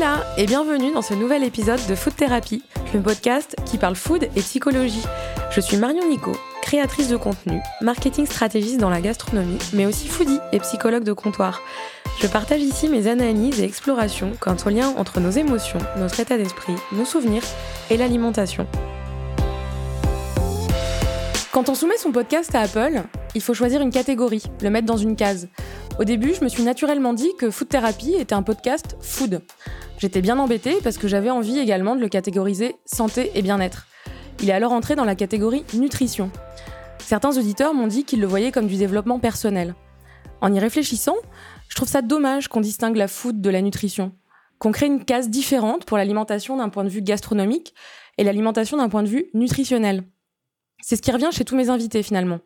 Hola et bienvenue dans ce nouvel épisode de Food Therapy, le podcast qui parle food et psychologie. Je suis Marion Nico, créatrice de contenu, marketing stratégiste dans la gastronomie, mais aussi foodie et psychologue de comptoir. Je partage ici mes analyses et explorations quant au lien entre nos émotions, notre état d'esprit, nos souvenirs et l'alimentation. Quand on soumet son podcast à Apple, il faut choisir une catégorie, le mettre dans une case. Au début, je me suis naturellement dit que Food Therapy était un podcast food. J'étais bien embêtée parce que j'avais envie également de le catégoriser santé et bien-être. Il est alors entré dans la catégorie nutrition. Certains auditeurs m'ont dit qu'ils le voyaient comme du développement personnel. En y réfléchissant, je trouve ça dommage qu'on distingue la food de la nutrition, qu'on crée une case différente pour l'alimentation d'un point de vue gastronomique et l'alimentation d'un point de vue nutritionnel. C'est ce qui revient chez tous mes invités finalement.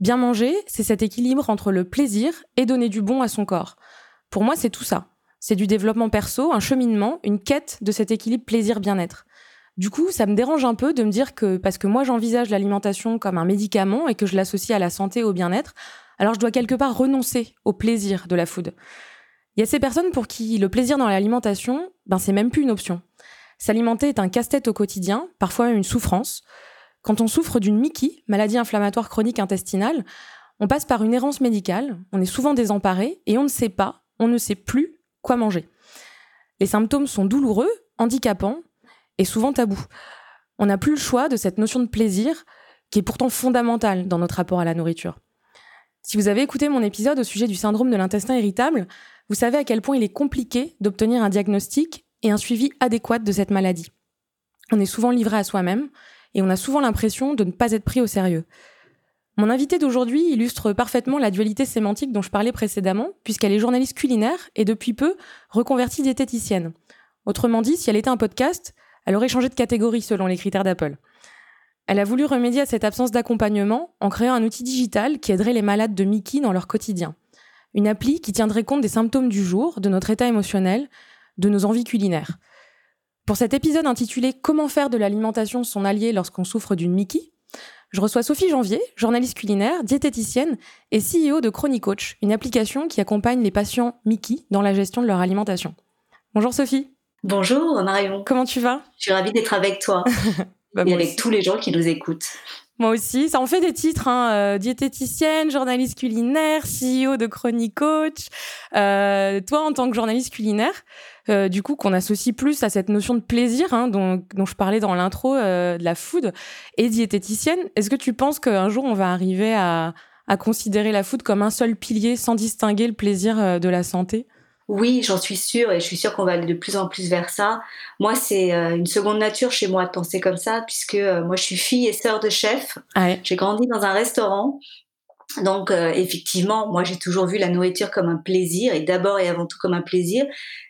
Bien manger, c'est cet équilibre entre le plaisir et donner du bon à son corps. Pour moi, c'est tout ça. C'est du développement perso, un cheminement, une quête de cet équilibre plaisir-bien-être. Du coup, ça me dérange un peu de me dire que parce que moi j'envisage l'alimentation comme un médicament et que je l'associe à la santé et au bien-être, alors je dois quelque part renoncer au plaisir de la food. Il y a ces personnes pour qui le plaisir dans l'alimentation, ben c'est même plus une option. S'alimenter est un casse-tête au quotidien, parfois une souffrance. Quand on souffre d'une Mickey, maladie inflammatoire chronique intestinale, on passe par une errance médicale, on est souvent désemparé et on ne sait pas, on ne sait plus quoi manger. Les symptômes sont douloureux, handicapants et souvent tabous. On n'a plus le choix de cette notion de plaisir qui est pourtant fondamentale dans notre rapport à la nourriture. Si vous avez écouté mon épisode au sujet du syndrome de l'intestin irritable, vous savez à quel point il est compliqué d'obtenir un diagnostic et un suivi adéquat de cette maladie. On est souvent livré à soi-même et on a souvent l'impression de ne pas être pris au sérieux. Mon invitée d'aujourd'hui illustre parfaitement la dualité sémantique dont je parlais précédemment, puisqu'elle est journaliste culinaire et depuis peu reconvertie diététicienne. Autrement dit, si elle était un podcast, elle aurait changé de catégorie selon les critères d'Apple. Elle a voulu remédier à cette absence d'accompagnement en créant un outil digital qui aiderait les malades de Mickey dans leur quotidien. Une appli qui tiendrait compte des symptômes du jour, de notre état émotionnel, de nos envies culinaires. Pour cet épisode intitulé Comment faire de l'alimentation son allié lorsqu'on souffre d'une Mickey, je reçois Sophie Janvier, journaliste culinaire, diététicienne et CEO de Chronicoach, une application qui accompagne les patients Mickey dans la gestion de leur alimentation. Bonjour Sophie. Bonjour Marion. Comment tu vas? Je suis ravie d'être avec toi bah, et avec tous les gens qui nous écoutent. Moi aussi, ça en fait des titres, hein, euh, diététicienne, journaliste culinaire, CEO de Chronicoach. Euh, toi, en tant que journaliste culinaire, euh, du coup, qu'on associe plus à cette notion de plaisir hein, dont, je parlais dans l'intro euh, de la food et diététicienne. Est-ce que tu penses qu'un jour on va arriver à, considérer la food comme un seul pilier sans distinguer le plaisir euh, de la santé? Oui, j'en suis sûre et je suis sûre qu'on va aller de plus en plus vers ça. Moi, c'est une seconde nature chez moi de penser comme ça, puisque moi, je suis fille et sœur de chef. J'ai grandi dans un restaurant donc euh, effectivement, moi j'ai toujours vu la nourriture comme un plaisir et d'abord et avant tout comme un plaisir,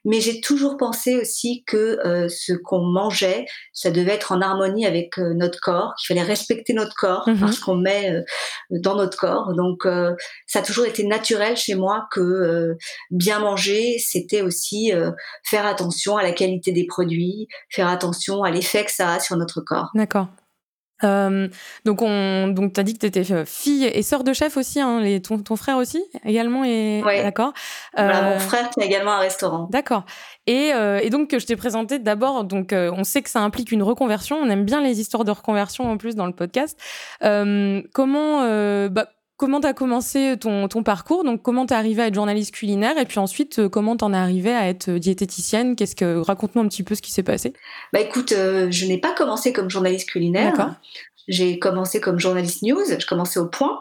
mais j'ai toujours pensé aussi que euh, ce qu'on mangeait, ça devait être en harmonie avec euh, notre corps, qu'il fallait respecter notre corps mm-hmm. parce qu'on met dans notre corps. Donc ça a toujours été naturel chez moi que bien manger, c'était aussi faire attention à la qualité des produits, faire attention à l'effet que ça a sur notre corps. D'accord. Euh, donc, on, donc, t'as dit que t'étais euh, fille et sœur de chef aussi, hein, les, ton, ton frère aussi également est d'accord? Euh, mon frère qui a également un restaurant. D'accord. Et, euh, et, donc je t'ai présenté d'abord. Donc, euh, on sait que ça implique une reconversion. On aime bien les histoires de reconversion en plus dans le podcast. comment bah, comment tu as commencé ton, ton parcours Donc, comment tu es arrivé à être journaliste culinaire Et puis ensuite, euh, comment tu en es arrivé à être diététicienne? Qu'est-ce que Raconte-nous un petit peu ce qui s'est passé. Bah écoute, euh, je n'ai pas commencé comme journaliste culinaire. J'ai commencé comme journaliste news. Je commençais au point.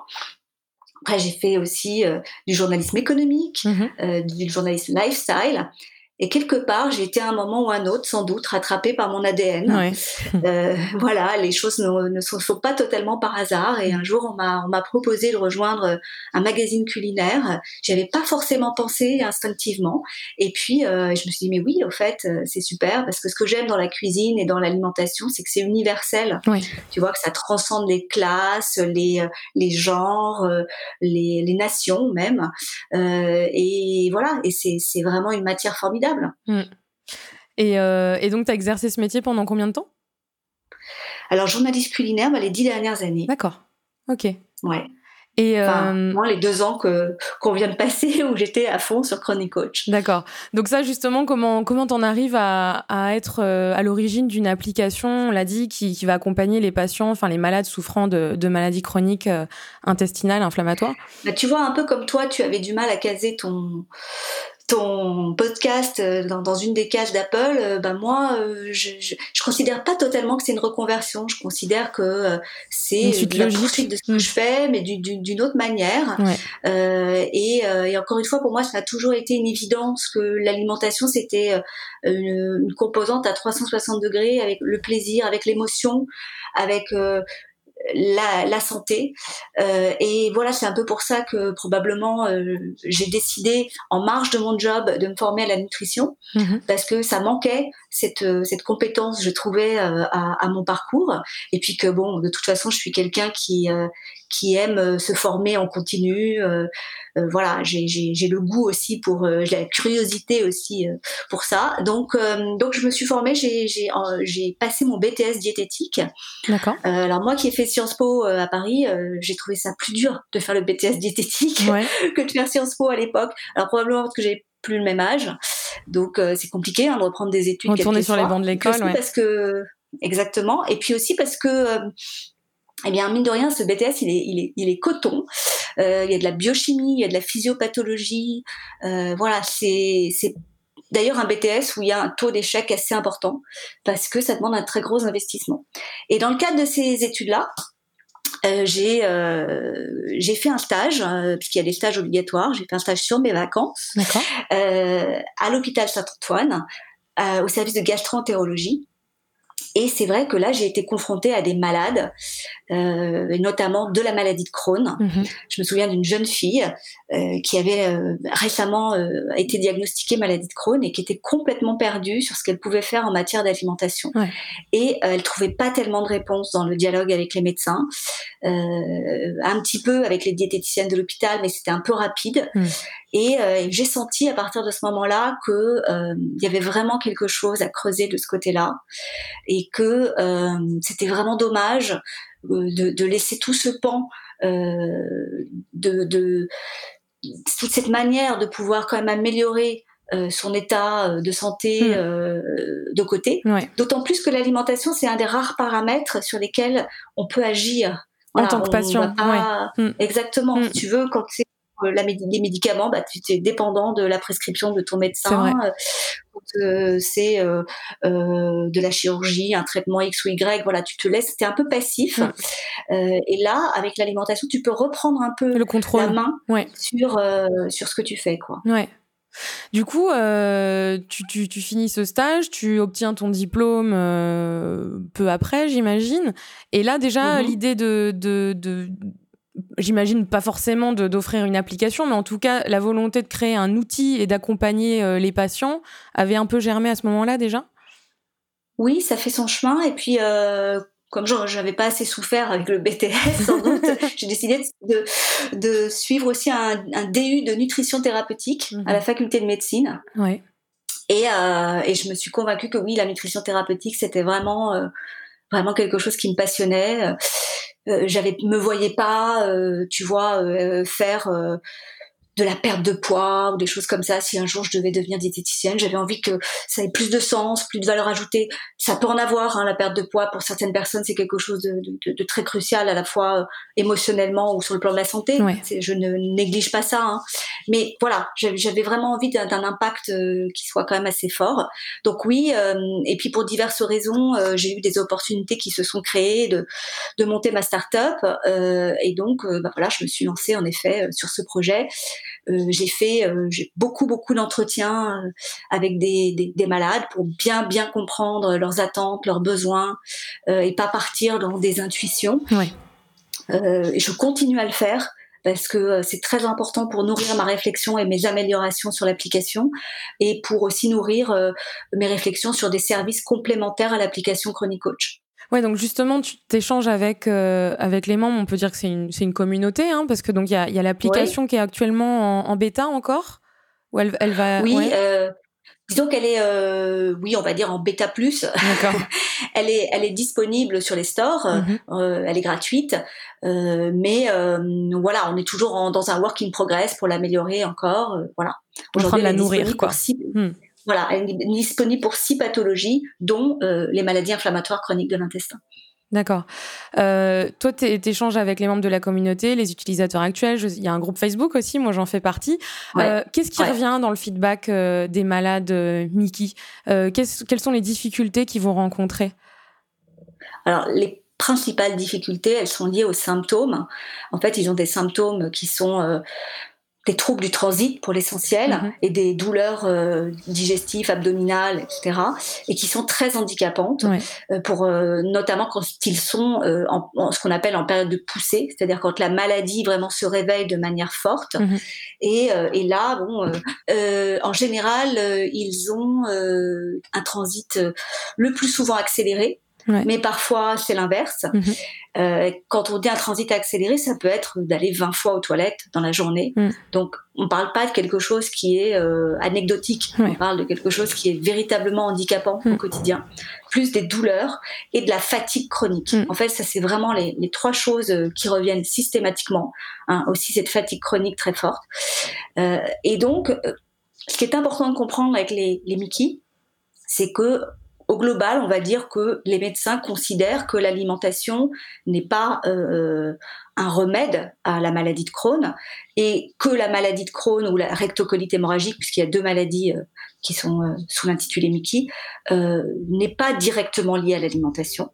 Après, j'ai fait aussi euh, du journalisme économique, mmh du journalisme lifestyle. Et quelque part, j'ai été à un moment ou un autre, sans doute, rattrapée par mon ADN. Euh, voilà, les choses ne, ne sont, pas totalement par hasard. Et un jour, on m'a, on m'a proposé de rejoindre un magazine culinaire. J'avais pas forcément pensé instinctivement. Et puis, euh, je me suis dit, mais oui, au fait, euh, c'est super, parce que ce que j'aime dans la cuisine et dans l'alimentation, c'est que c'est universel. Tu vois que ça transcende les classes, les, les genres, les, les nations même. et voilà, et c'est, c'est vraiment une matière formidable. Mm. Euh, et, donc, tu as exercé ce métier pendant combien de temps? Alors, journaliste culinaire, bah, les dix dernières années. D'accord. Ok. Ouais. Et moi, les deux ans que qu'on vient de passer où j'étais à fond sur Chronic Coach. D'accord. Donc ça, justement, comment comment t'en arrives à, à être à l'origine d'une application, on l'a dit, qui, qui va accompagner les patients, enfin les malades souffrant de, de maladies chroniques intestinales, inflammatoires? Bah, Tu vois, un peu comme toi, tu avais du mal à caser ton ton podcast euh, dans, une des cases d'Apple, euh, bah moi, euh, je, je, considère pas totalement que c'est une reconversion. Je considère que c'est la poursuite de ce que mm. je fais, mais d'une autre manière. et, encore une fois, pour moi, ça a toujours été une évidence que l'alimentation, c'était une, une, composante à 360 degrés avec le plaisir, avec l'émotion, avec la, la santé. Euh, et voilà, c'est un peu pour ça que probablement euh, j'ai décidé, en marge de mon job, de me former à la nutrition, mhm. parce que ça manquait cette, cette compétence, je trouvais, euh, à, à, mon parcours. Et puis que bon, de toute façon, je suis quelqu'un qui euh, qui aime se former en continu. voilà, j'ai le goût aussi pour la curiosité aussi pour ça. Donc donc je me suis formée, j'ai j'ai passé mon BTS diététique. D'accord. alors moi qui ai fait Sciences Po à Paris, j'ai trouvé ça plus dur de faire le BTS diététique que de faire Sciences Po à l'époque. Alors probablement parce que j'ai plus le même âge. Donc euh, c'est compliqué hein, de reprendre des études. Retourner sur les bancs de l'école, ouais. Parce que exactement. Et puis aussi parce que euh, eh bien, mine de rien, ce BTS, il est, il est, il est coton. Euh, il y a de la biochimie, il y a de la physiopathologie. Euh, voilà, c'est, c'est d'ailleurs un BTS où il y a un taux d'échec assez important parce que ça demande un très gros investissement. Et dans le cadre de ces études-là, euh, j'ai euh, j'ai fait un stage euh, puisqu'il y a des stages obligatoires. J'ai fait un stage sur mes vacances euh, à l'hôpital Saint-Antoine au service de gastroentérologie. Et c'est vrai que là, j'ai été confrontée à des malades, euh, notamment de la maladie de Crohn. Mhm. Je me souviens d'une jeune fille euh, qui avait euh, récemment euh, été diagnostiquée maladie de Crohn et qui était complètement perdue sur ce qu'elle pouvait faire en matière d'alimentation. Ouais. Et euh, elle trouvait pas tellement de réponses dans le dialogue avec les médecins, un petit peu avec les diététiciennes de l'hôpital, mais c'était un peu rapide. Mhm. Et j'ai senti à partir de ce moment-là que il y avait vraiment quelque chose à creuser de ce côté-là et que c'était vraiment dommage de, de, laisser tout ce pan de, de toute cette manière de pouvoir quand même améliorer euh, son état euh, de santé hmm. euh, de côté. D'autant plus que l'alimentation, c'est un des rares paramètres sur lesquels on peut agir. en tant que patient. Hmm. Exactement. Hmm. Si tu veux, quand c'est la, les médicaments, bah, tu es dépendant de la prescription de ton médecin. C'est euh, euh, de la chirurgie, un traitement X ou Y, voilà, tu te laisses, tu es un peu passif. Euh, et là, avec l'alimentation, tu peux reprendre un peu le contrôle. la main sur, sur ce que tu fais. Quoi. Ouais. Du coup, tu, tu, tu, finis ce stage, tu obtiens ton diplôme peu après, j'imagine. Et là, déjà, mm-hmm. l'idée de, de, de, j'imagine pas forcément d'offrir une application, mais en tout cas, la volonté de créer un outil et d'accompagner euh, les patients avait un peu germé à ce moment-là déjà? Oui, ça fait son chemin. Et puis, euh, comme je n'avais pas assez souffert avec le BTS, sans doute, j'ai décidé de, de, suivre aussi un, un, DU de nutrition thérapeutique à la mhm. faculté de médecine. Ouais. Et, euh, et, je me suis convaincue que oui, la nutrition thérapeutique, c'était vraiment, euh, vraiment quelque chose qui me passionnait. Euh, j'avais me voyais pas, euh, tu vois, euh, faire de la perte de poids ou des choses comme ça. Si un jour je devais devenir diététicienne, j'avais envie que ça ait plus de sens, plus de valeur ajoutée. Ça peut en avoir, hein, la perte de poids. Pour certaines personnes, c'est quelque chose de, de, de, très crucial, à la fois euh, émotionnellement ou sur le plan de la santé. Je ne néglige pas ça. Hein. Mais voilà, j'avais vraiment envie d'un impact euh, qui soit quand même assez fort. Donc oui, euh, et puis pour diverses raisons, j'ai eu des opportunités qui se sont créées de, de monter ma start-up. et donc, bah voilà, je me suis lancée en effet sur ce projet. Euh, j'ai fait euh, beaucoup beaucoup d'entretiens euh, avec des, des, des, malades pour bien bien comprendre leurs attentes, leurs besoins et pas partir dans des intuitions. Ouais. et je continue à le faire parce que c'est très important pour nourrir ma réflexion et mes améliorations sur l'application et pour aussi nourrir mes réflexions sur des services complémentaires à l'application Chronic Coach. Ouais, donc justement, tu t'échanges avec euh, avec les membres. On peut dire que c'est une une communauté, hein, parce que donc il y a y a l'application qui est actuellement en, en, bêta encore, où elle elle va. Oui. Euh, Disons qu'elle est, euh, oui, on va dire en bêta plus. elle est, elle est disponible sur les stores. Mhm. Euh, elle est gratuite, mais voilà, on est toujours dans un work in progress pour l'améliorer encore. voilà. Aujourd'hui, la nourrir, quoi. Voilà, elle est disponible pour six pathologies, dont les maladies inflammatoires chroniques de l'intestin. D'accord. Euh, toi, tu échanges avec les membres de la communauté, les utilisateurs actuels. Il y a un groupe Facebook aussi, moi j'en fais partie. Euh, qu'est-ce qui revient dans le feedback euh, des malades Mickey? Quelles sont les difficultés qu'ils vont rencontrer? Alors, les principales difficultés, elles sont liées aux symptômes. En fait, ils ont des symptômes qui sont des troubles du transit pour l'essentiel mhm. et des douleurs euh, digestives, abdominales, etc. et qui sont très handicapantes euh, pour euh, notamment quand ils sont en, ce qu'on appelle en période de poussée, c'est-à-dire quand la maladie vraiment se réveille de manière forte. Mhm. Et, et, là, bon, en général, ils ont un transit le plus souvent accéléré mais parfois, c'est l'inverse. Mhm. Euh, quand on dit un transit accéléré, ça peut être d'aller 20 fois aux toilettes dans la journée. Mhm. Donc, on ne parle pas de quelque chose qui est euh, anecdotique. On parle de quelque chose qui est véritablement handicapant au mhm. quotidien. Plus des douleurs et de la fatigue chronique. En fait, ça, c'est vraiment les, trois choses euh, qui reviennent systématiquement. Hein. Aussi, cette fatigue chronique très forte. et donc, ce qui est important de comprendre avec les, les Mickey, c'est que au global, on va dire que les médecins considèrent que l'alimentation n'est pas euh, un remède à la maladie de Crohn et que la maladie de Crohn ou la rectocolite hémorragique, puisqu'il y a deux maladies euh, qui sont euh, sous l'intitulé Mickey, n'est pas directement liée à l'alimentation.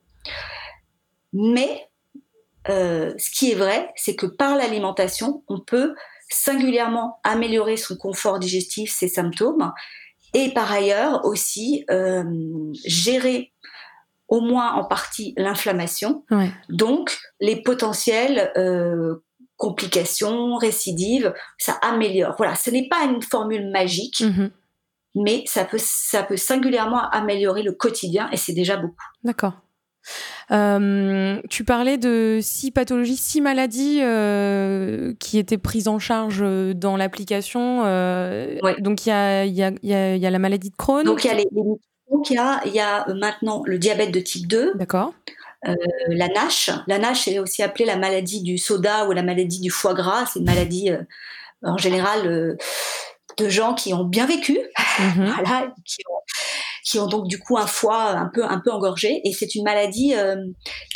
Mais ce qui est vrai, c'est que par l'alimentation, on peut singulièrement améliorer son confort digestif, ses symptômes, et par ailleurs aussi euh, gérer au moins en partie l'inflammation, donc les potentielles euh, complications, récidives, ça améliore. Voilà, ce n'est pas une formule magique, mm-hmm. mais ça peut, ça peut singulièrement améliorer le quotidien et c'est déjà beaucoup. D'accord. Euh, tu parlais de six pathologies, six maladies euh, qui étaient prises en charge euh, dans l'application. Donc il y a, y, a, y a, la maladie de Crohn. Donc il y a les, il y a, y a maintenant le diabète de type 2. D'accord. la NASH. La NASH est aussi appelée la maladie du soda ou la maladie du foie gras. C'est une maladie en général de gens qui ont bien vécu, mhm. voilà, qui ont, qui ont donc du coup un foie un peu un peu engorgé et c'est une maladie euh,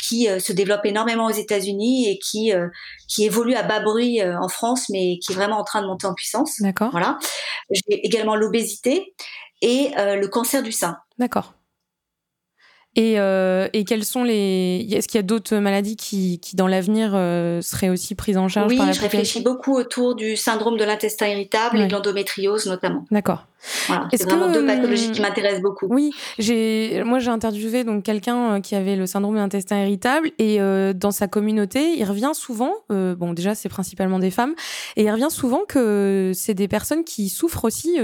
qui euh, se développe énormément aux États-Unis et qui euh, qui évolue à bas bruit en France mais qui est vraiment en train de monter en puissance. D'accord. Voilà. J'ai également l'obésité et le cancer du sein. D'accord. Et, euh, et quelles sont les. Est-ce qu'il y a d'autres maladies qui, qui dans l'avenir, euh, seraient aussi prises en charge oui, par je réfléchis beaucoup autour du syndrome de l'intestin irritable et de l'endométriose notamment. D'accord. Voilà, c'est vraiment deux pathologies qui m'intéressent beaucoup. Oui, j'ai, moi j'ai interviewé donc quelqu'un euh, qui avait le syndrome de l'intestin irritable et dans sa communauté, il revient souvent, bon déjà c'est principalement des femmes, et il revient souvent que c'est des personnes qui souffrent aussi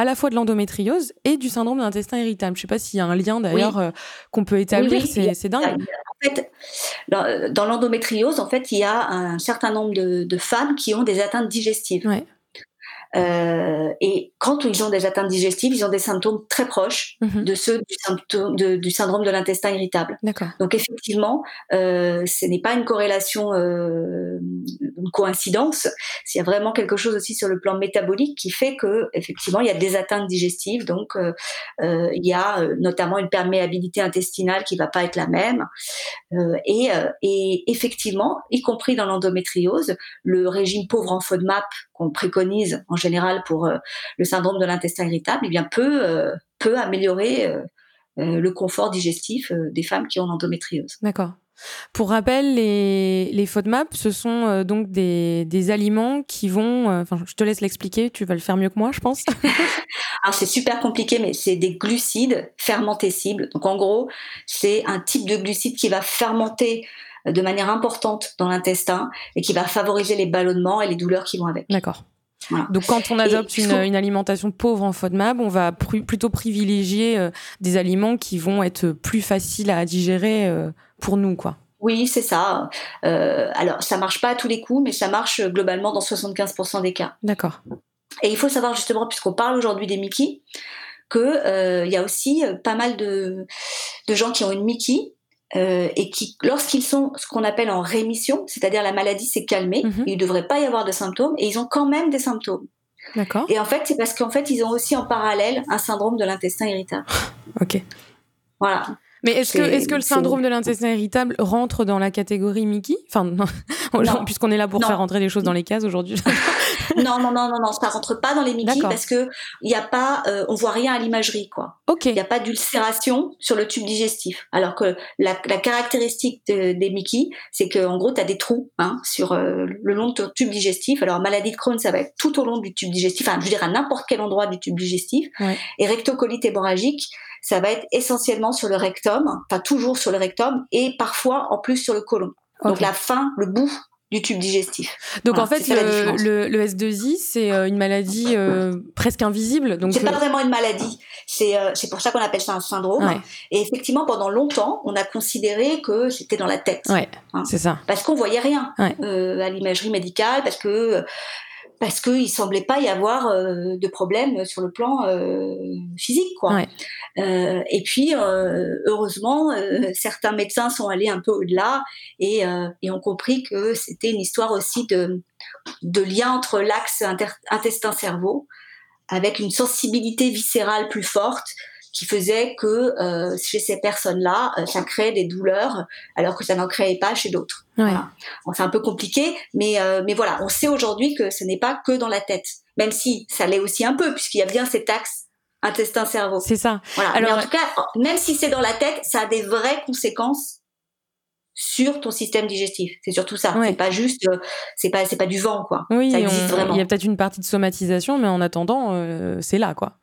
à la fois de l'endométriose et du syndrome de l'intestin irritable. Je ne sais pas s'il y a un lien d'ailleurs euh, qu'on peut établir, c'est dingue. En fait, dans l'endométriose, en fait, il y a un certain nombre de, femmes qui ont des atteintes digestives. Euh, et quand ils ont des atteintes digestives, ils ont des symptômes très proches mhm. de ceux du, symptôme, du syndrome de l'intestin irritable. Donc effectivement, euh, ce n'est pas une corrélation, euh, une coïncidence. Il y a vraiment quelque chose aussi sur le plan métabolique qui fait que effectivement il y a des atteintes digestives. Donc il y a notamment une perméabilité intestinale qui va pas être la même. et, et effectivement, y compris dans l'endométriose, le régime pauvre en FODMAP qu'on préconise en général pour euh, le syndrome de l'intestin irritable, eh bien peut, euh, peut améliorer euh, le confort digestif des femmes qui ont l'endométriose. D'accord. Pour rappel, les, les FODMAP, ce sont donc des, des, aliments qui vont. Enfin, je te laisse l'expliquer, tu vas le faire mieux que moi, je pense. Alors, c'est super compliqué, mais c'est des glucides fermentescibles. Donc, en gros, c'est un type de glucide qui va fermenter de manière importante dans l'intestin et qui va favoriser les ballonnements et les douleurs qui vont avec. D'accord. Donc quand on adopte une, alimentation pauvre en FODMAP, on va plutôt privilégier euh, des aliments qui vont être plus faciles à digérer euh, pour nous, quoi. Oui, c'est ça. Euh, alors, ça marche pas à tous les coups, mais ça marche globalement dans 75% des cas. D'accord. Et il faut savoir justement, puisqu'on parle aujourd'hui des Mickey, qu'il y a aussi pas mal de, de gens qui ont une Mickey euh, et qui, lorsqu'ils sont ce qu'on appelle en rémission, c'est-à-dire la maladie s'est calmée, mhm. il ne devrait pas y avoir de symptômes, et ils ont quand même des symptômes. D'accord. Et en fait, c'est parce qu'en fait, ils ont aussi en parallèle un syndrome de l'intestin irritable. ok. Voilà. Mais est-ce que, est-ce que le syndrome de l'intestin irritable rentre dans la catégorie Mickey? Enfin, puisqu'on est là pour faire rentrer les choses dans les cases aujourd'hui. non, non, non, non, non, ça rentre pas dans les Mickey parce que il y a pas, euh, on voit rien à l'imagerie, quoi. Ok. Il n'y a pas d'ulcération sur le tube digestif. Alors que la, la caractéristique des Mickey, c'est que en gros, tu as des trous hein, sur euh, le long de ton tube digestif. Alors maladie de Crohn, ça va être tout au long du tube digestif, enfin, je veux dire à n'importe quel endroit du tube digestif. Et rectocolite hémorragique, ça va être essentiellement sur le rectum, enfin toujours sur le rectum, et parfois en plus sur le côlon. Donc la fin, le bout du tube digestif. Donc en fait, le, le, S2I, c'est euh, une maladie euh, presque invisible. Donc c'est pas euh, vraiment une maladie. C'est c'est pour ça qu'on appelle ça un syndrome. Et effectivement, pendant longtemps, on a considéré que c'était dans la tête. Ouais, hein. c'est ça. Parce qu'on voyait rien à l'imagerie médicale, parce que parce qu'il semblait pas y avoir euh, de problème sur le plan euh, physique, quoi. Euh, et puis, heureusement, certains médecins sont allés un peu au-delà et, et, ont compris que c'était une histoire aussi de, de lien entre l'axe intestin-cerveau, avec une sensibilité viscérale plus forte qui faisait que euh, chez ces personnes-là, euh, ça créait des douleurs alors que ça n'en créait pas chez d'autres. c'est un peu compliqué, mais euh, mais voilà, on sait aujourd'hui que ce n'est pas que dans la tête, même si ça l'est aussi un peu puisqu'il y a bien cet axe intestin-cerveau. C'est ça. Voilà. Alors, mais en tout cas, même si c'est dans la tête, ça a des vraies conséquences sur ton système digestif. C'est surtout ça. C'est pas juste, c'est pas, c'est pas du vent, quoi. Oui, ça existe vraiment. Il y a peut-être une partie de somatisation, mais en attendant, c'est là, quoi.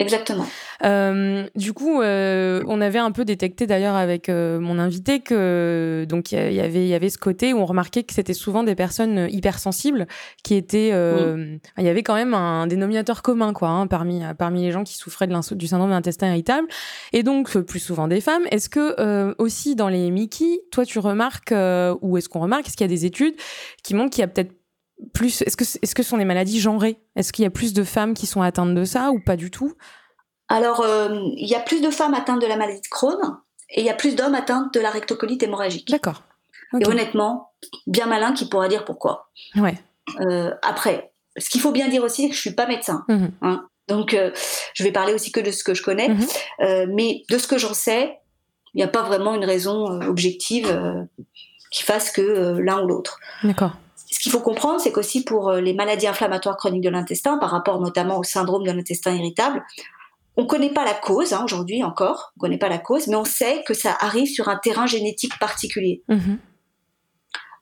Exactement. Euh, du coup, euh, on avait un peu détecté d'ailleurs avec euh, mon invité que donc il y avait il y avait ce côté où on remarquait que c'était souvent des personnes hypersensibles qui étaient il y avait quand même un dénominateur commun quoi hein, parmi parmi les gens qui souffraient de du syndrome de l'intestin irritable et donc plus souvent des femmes. Est-ce que aussi dans les Mickey, toi tu remarques ou est-ce qu'on remarque est-ce qu'il y a des études qui montrent qu'il y a peut-être plus Est-ce que est-ce que ce sont des maladies genrées? Est-ce qu'il y a plus de femmes qui sont atteintes de ça ou pas du tout? Alors, euh, il y a plus de femmes atteintes de la maladie de Crohn et il y a plus d'hommes atteints de la rectocolite hémorragique. D'accord. Et honnêtement, bien malin qui pourra dire pourquoi. Ouais. Euh, après, ce qu'il faut bien dire aussi, c'est que je suis pas médecin. Mmh hein. Donc, euh, je vais parler aussi que de ce que je connais. Mmh mais de ce que j'en sais, il n'y a pas vraiment une raison objective qui fasse que l'un ou l'autre. D'accord ce qu'il faut comprendre, c'est qu'aussi pour euh, les maladies inflammatoires chroniques de l'intestin, par rapport notamment au syndrome de l'intestin irritable, on ne connaît pas la cause hein, aujourd'hui encore, on ne connaît pas la cause, mais on sait que ça arrive sur un terrain génétique particulier. Mhm.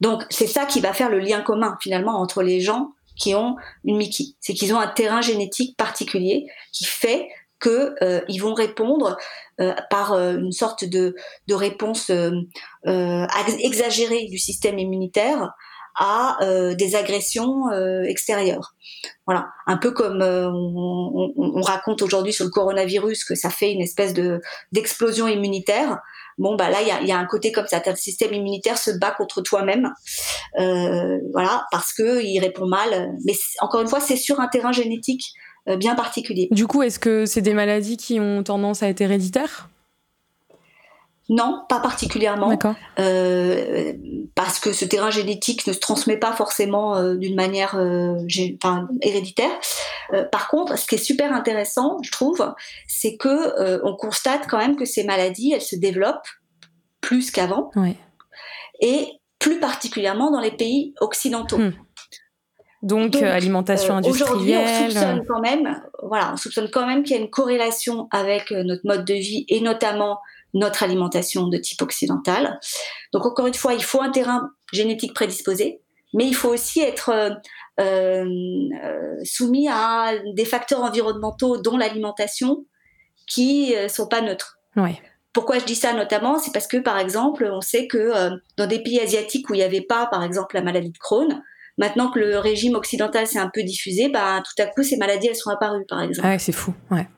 Donc c'est ça qui va faire le lien commun finalement entre les gens qui ont une Mickey, c'est qu'ils ont un terrain génétique particulier qui fait qu'ils euh, vont répondre euh, par une sorte de, de réponse exagérée du système immunitaire à euh, des agressions euh, extérieures. Voilà, un peu comme euh, on, on, raconte aujourd'hui sur le coronavirus que ça fait une espèce de d'explosion immunitaire. Bon bah là il y a, y a, un côté comme ça, le système immunitaire se bat contre toi-même, voilà, parce que il répond mal. Mais encore une fois, c'est sur un terrain génétique bien particulier. Du coup, est-ce que c'est des maladies qui ont tendance à être héréditaires? Non, pas particulièrement. Euh, parce que ce terrain génétique ne se transmet pas forcément euh, d'une manière euh, héréditaire. par contre, ce qui est super intéressant, je trouve, c'est que on constate quand même que ces maladies, elles se développent plus qu'avant. Et plus particulièrement dans les pays occidentaux. Hmm. Donc, alimentation industrielle. Aujourd'hui, on soupçonne quand même, voilà, on soupçonne quand même qu'il y a une corrélation avec notre mode de vie et notamment notre alimentation de type occidental. Donc encore une fois, il faut un terrain génétique prédisposé, mais il faut aussi être euh, euh, soumis à des facteurs environnementaux, dont l'alimentation, qui euh, sont pas neutres. Pourquoi je dis ça notamment? C'est parce que, par exemple, on sait que dans des pays asiatiques où il n'y avait pas, par exemple, la maladie de Crohn, maintenant que le régime occidental s'est un peu diffusé, bah, tout à coup, ces maladies, elles sont apparues, par exemple. Ah ouais, c'est fou, ouais.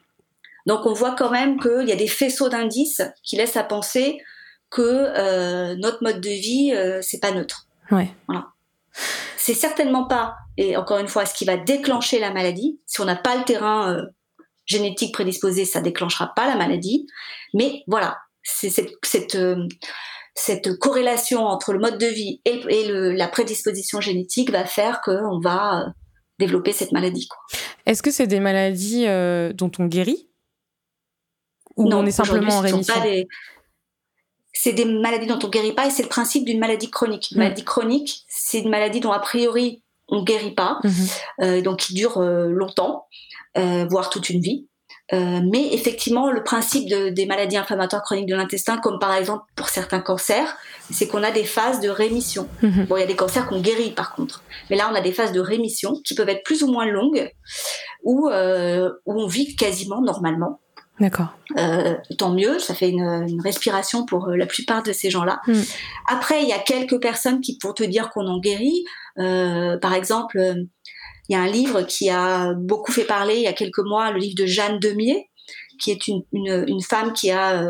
Donc on voit quand même qu'il y a des faisceaux d'indices qui laissent à penser que euh, notre mode de vie euh, c'est pas neutre. Ouais. Voilà. C'est certainement pas et encore une fois ce qui va déclencher la maladie si on n'a pas le terrain euh, génétique prédisposée, ça déclenchera pas la maladie. Mais voilà, c'est cette, cette, euh, cette, corrélation entre le mode de vie et, la prédisposition génétique va faire qu'on va euh, développer cette maladie. Est-ce que c'est des maladies euh, dont on guérit? Ou on est simplement en rémission c'est des maladies dont on guérit pas et c'est le principe d'une maladie chronique. Une maladie chronique, c'est une maladie dont a priori on guérit pas, mhm. euh, donc qui dure euh, longtemps, euh, voire toute une vie. mais effectivement, le principe des maladies inflammatoires chroniques de l'intestin, comme par exemple pour certains cancers, c'est qu'on a des phases de rémission. Mhm. Bon, il y a des cancers qu'on guérit par contre, mais là on a des phases de rémission qui peuvent être plus ou moins longues, où, où on vit quasiment normalement. D'accord. Euh, tant mieux, ça fait une, respiration pour euh, la plupart de ces gens-là. Hmm. Après, il y a quelques personnes qui, pour te dire qu'on en guérit, euh, par exemple, il y a un livre qui a beaucoup fait parler il y a quelques mois, le livre de Jeanne Demier, qui est une, une, femme qui a,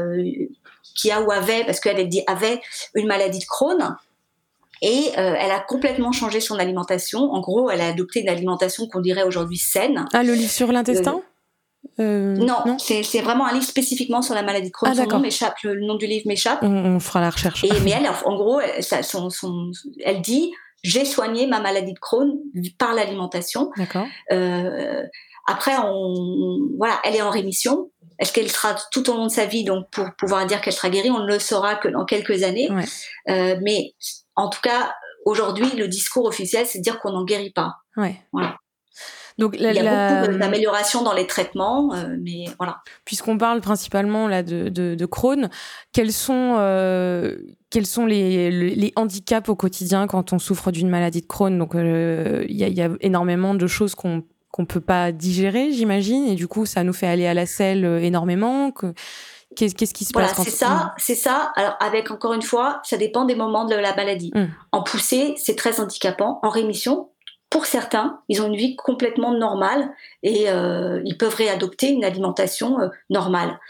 qui a ou avait, parce qu'elle dit avait une maladie de Crohn. Et elle a complètement changé son alimentation. En gros, elle a adopté une alimentation qu'on dirait aujourd'hui saine. Ah, le livre sur l'intestin? Euh, non, c'est vraiment un livre spécifiquement sur la maladie de Crohn. Ah, son nom m'échappe, le, nom du livre m'échappe. On, fera la recherche. Et, mais elle, en gros, elle, son, son, elle dit j'ai soigné ma maladie de Crohn par l'alimentation. D'accord. Euh, après, on, voilà, elle est en rémission. Est-ce qu'elle sera tout au long de sa vie, donc pour pouvoir dire qu'elle sera guérie, on ne le saura que dans quelques années. Euh, mais en tout cas, aujourd'hui, le discours officiel, c'est de dire qu'on n'en guérit pas. Ouais. Voilà. Donc, il y a beaucoup d'améliorations dans les traitements, euh, mais voilà. Puisqu'on parle principalement là de, de, de Crohn, quels sont euh, quels sont les, les, handicaps au quotidien quand on souffre d'une maladie de Crohn? Donc euh, il y, a, y, a, énormément de choses qu'on qu'on peut pas digérer, j'imagine, et du coup ça nous fait aller à la selle énormément. Que, Qu'est-ce qui se passe Voilà, c'est ça, c'est ça. Alors avec encore une fois, ça dépend des moments de la maladie. Hum. En poussée, c'est très handicapant. En rémission, pour certains, ils ont une vie complètement normale et euh, ils peuvent réadopter une alimentation euh, normale.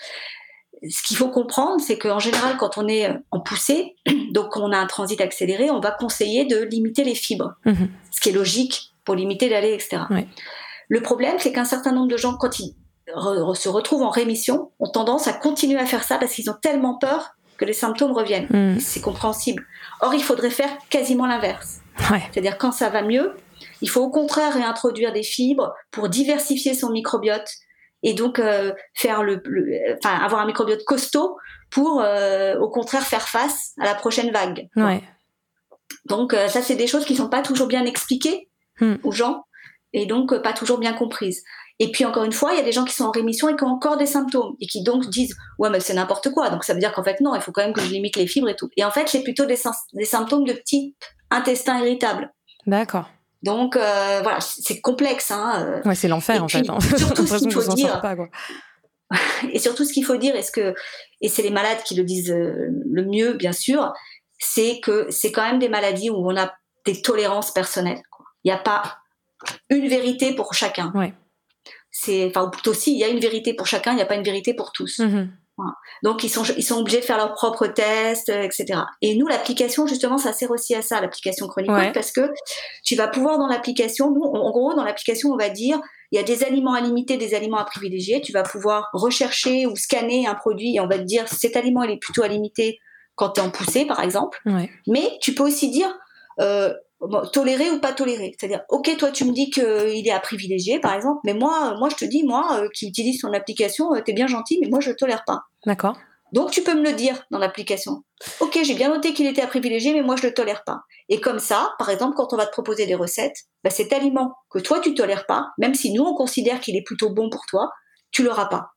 Ce qu'il faut comprendre, c'est qu'en général, quand on est en poussée, donc on a un transit accéléré, on va conseiller de limiter les fibres, mhm. ce qui est logique pour limiter l'aller, etc. Le problème, c'est qu'un certain nombre de gens, quand ils se retrouvent en rémission, ont tendance à continuer à faire ça parce qu'ils ont tellement peur que les symptômes reviennent. Mhm. C'est compréhensible. Or, il faudrait faire quasiment l'inverse. C'est-à-dire quand ça va mieux, il faut au contraire réintroduire des fibres pour diversifier son microbiote et donc euh, faire le, enfin, avoir un microbiote costaud pour euh, au contraire faire face à la prochaine vague. Donc euh, ça c'est des choses qui sont pas toujours bien expliquées hmm. aux gens et donc pas toujours bien comprises. Et puis encore une fois, il y a des gens qui sont en rémission et qui ont encore des symptômes et qui donc disent ouais mais c'est n'importe quoi. Donc ça veut dire qu'en fait non, il faut quand même que je limite les fibres et tout. Et en fait c'est plutôt des, des symptômes de petits intestins irritables. D'accord. Donc euh, voilà, c'est complexe. Hein, euh. Ouais, c'est l'enfer en fait. Hein. Surtout ce qu'il faut dire. et surtout ce qu'il faut dire, est-ce que et c'est les malades qui le disent euh, le mieux, bien sûr, c'est que c'est quand même des maladies où on a des tolérances personnelles. Il n'y a pas une vérité pour chacun. Ouais. C'est enfin ou plutôt si il y a une vérité pour chacun, il n'y a pas une vérité pour tous. Mmh donc ils sont ils sont obligés de faire leurs propres tests, euh, etc. Et nous l'application justement ça sert aussi à ça l'application chronique parce que tu vas pouvoir dans l'application nous en gros dans l'application on va dire il y a des aliments à limiter, des aliments à privilégier. Tu vas pouvoir rechercher ou scanner un produit et on va te dire cet aliment il est plutôt à limiter quand tu es en poussée par exemple. Mais tu peux aussi dire euh, tolérer ou pas tolérer. C'est-à-dire, ok, toi tu me dis qu'il est à privilégier, par exemple, mais moi, moi je te dis, moi euh, qui utilise ton application, euh, t'es bien gentil, mais moi je le tolère pas. D'accord. Donc tu peux me le dire dans l'application. Ok, j'ai bien noté qu'il était à privilégier, mais moi je le tolère pas. Et comme ça, par exemple, quand on va te proposer des recettes, bah, cet aliment que toi tu tolères pas, même si nous on considère qu'il est plutôt bon pour toi, tu l'auras pas.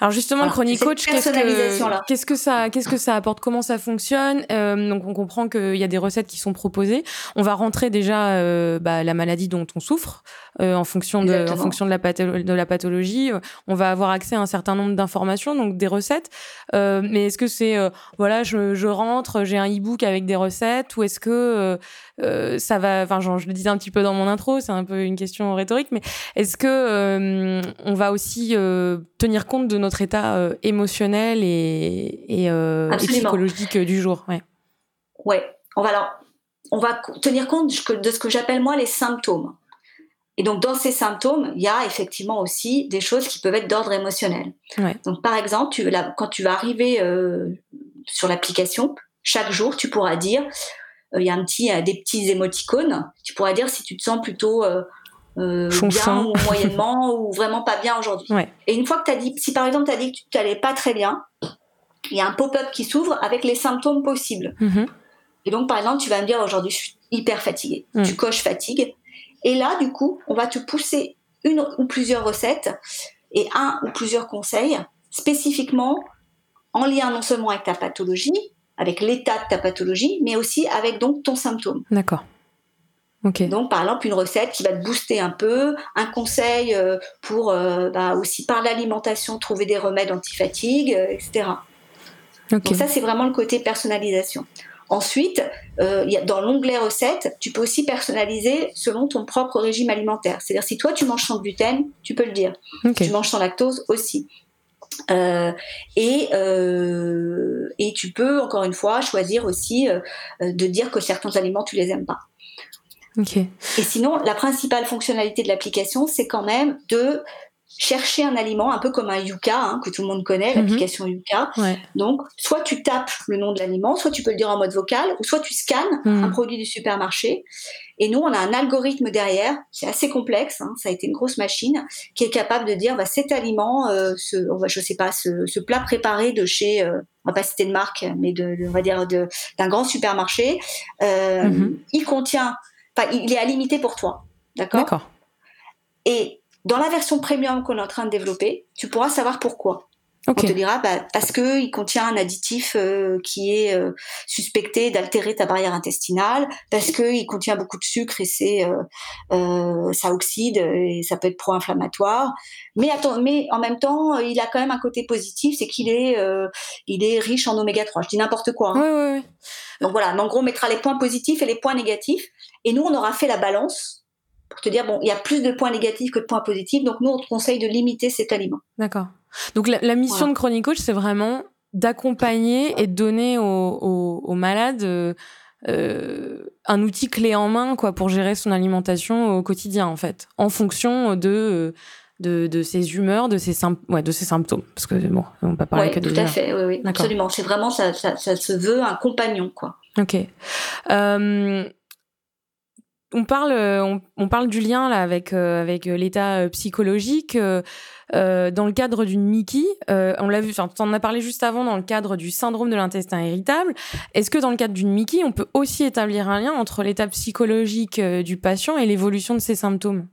Alors justement, le Chronic Coach, qu'est-ce que, ça, qu'est-ce que ça apporte? Comment ça fonctionne? Euh, Donc on comprend qu'il y a des recettes qui sont proposées. On va rentrer déjà euh, bah, la maladie dont on souffre euh, en fonction de, en fonction de la, de la pathologie. On va avoir accès à un certain nombre d'informations, donc des recettes. mais est-ce que c'est voilà, je, je rentre, j'ai un e-book avec des recettes, ou est-ce que euh, ça va, enfin, je le disais un petit peu dans mon intro, c'est un peu une question rhétorique, mais est-ce que euh, on va aussi euh, tenir compte de notre état émotionnel et, et, psychologique du jour? Ouais. Ouais. On va alors, on va tenir compte de ce que j'appelle moi les symptômes. Et donc, dans ces symptômes, il y a effectivement aussi des choses qui peuvent être d'ordre émotionnel. Donc, par exemple, tu, quand tu vas arriver euh, sur l'application, chaque jour, tu pourras dire, il y a un petit, des petits émoticônes, tu pourras dire si tu te sens plutôt euh, bien ou moyennement ou vraiment pas bien aujourd'hui. Et une fois que tu as dit, si par exemple tu as dit que tu n'allais pas très bien, il y a un pop-up qui s'ouvre avec les symptômes possibles. Mm-hmm. Et donc, par exemple, tu vas me dire aujourd'hui, je suis hyper fatiguée. Mm. Tu coches fatigue. Et là, du coup, on va te pousser une ou plusieurs recettes et un ou plusieurs conseils spécifiquement en lien non seulement avec ta pathologie, avec l'état de ta pathologie, mais aussi avec donc ton symptôme. D'accord. Donc, par exemple, une recette qui va te booster un peu, un conseil euh, pour euh, bah, aussi par l'alimentation trouver des remèdes anti-fatigue, euh, etc. Donc ça, c'est vraiment le côté personnalisation. Ensuite, euh, dans l'onglet recettes, tu peux aussi personnaliser selon ton propre régime alimentaire. C'est-à-dire si toi tu manges sans gluten, tu peux le dire. Tu manges sans lactose aussi. Euh, et, euh, et tu peux encore une fois choisir aussi de dire que certains aliments tu les aimes pas. Et sinon, la principale fonctionnalité de l'application, c'est quand même de chercher un aliment, un peu comme un Yuka, hein, que tout le monde connaît, mhm. l'application Yuka. Donc, soit tu tapes le nom de l'aliment, soit tu peux le dire en mode vocal, ou soit tu scannes mhm. un produit du supermarché. Et nous, on a un algorithme derrière, c'est assez complexe, hein, ça a été une grosse machine, qui est capable de dire, bah, cet aliment, euh, ce, je sais pas, ce, plat préparé de chez, euh, on va pas citer de marque, mais de, on va dire d'un grand supermarché, euh, mhm. il contient, il est à limiter pour toi. D'accord? D'accord. Et dans la version premium qu'on est en train de développer, tu pourras savoir pourquoi. On te dira bah, parce que il contient un additif euh, qui est euh, suspecté d'altérer ta barrière intestinale, parce que il contient beaucoup de sucre et c'est euh, ça oxyde et ça peut être pro-inflammatoire. Mais attends, mais en même temps, il a quand même un côté positif, c'est qu'il est il est riche en oméga 3. Je dis n'importe quoi. Hein. Donc voilà, mais en gros, on mettra les points positifs et les points négatifs, et nous on aura fait la balance pour te dire, bon, il y a plus de points négatifs que de points positifs, donc nous, on te conseille de limiter cet aliment. D'accord. Donc la, mission de Chronic Coach, c'est vraiment d'accompagner et de donner aux, malades euh, euh, un outil clé en main quoi, pour gérer son alimentation au quotidien, en fait, en fonction de... De, de, ses humeurs, de ses, ouais, de ses symptômes. Parce que bon, on peut parler que de tout à fait, oui, oui. absolument. C'est vraiment, ça, ça, ça, se veut un compagnon, quoi. Ok. Euh, on parle, euh, on, parle du lien là avec euh, avec euh, l'état psychologique dans le cadre d'une Mickey. on l'a vu, enfin, en as parlé juste avant dans le cadre du syndrome de l'intestin irritable. Est-ce que dans le cadre d'une Mickey, on peut aussi établir un lien entre l'état psychologique du patient et l'évolution de ses symptômes?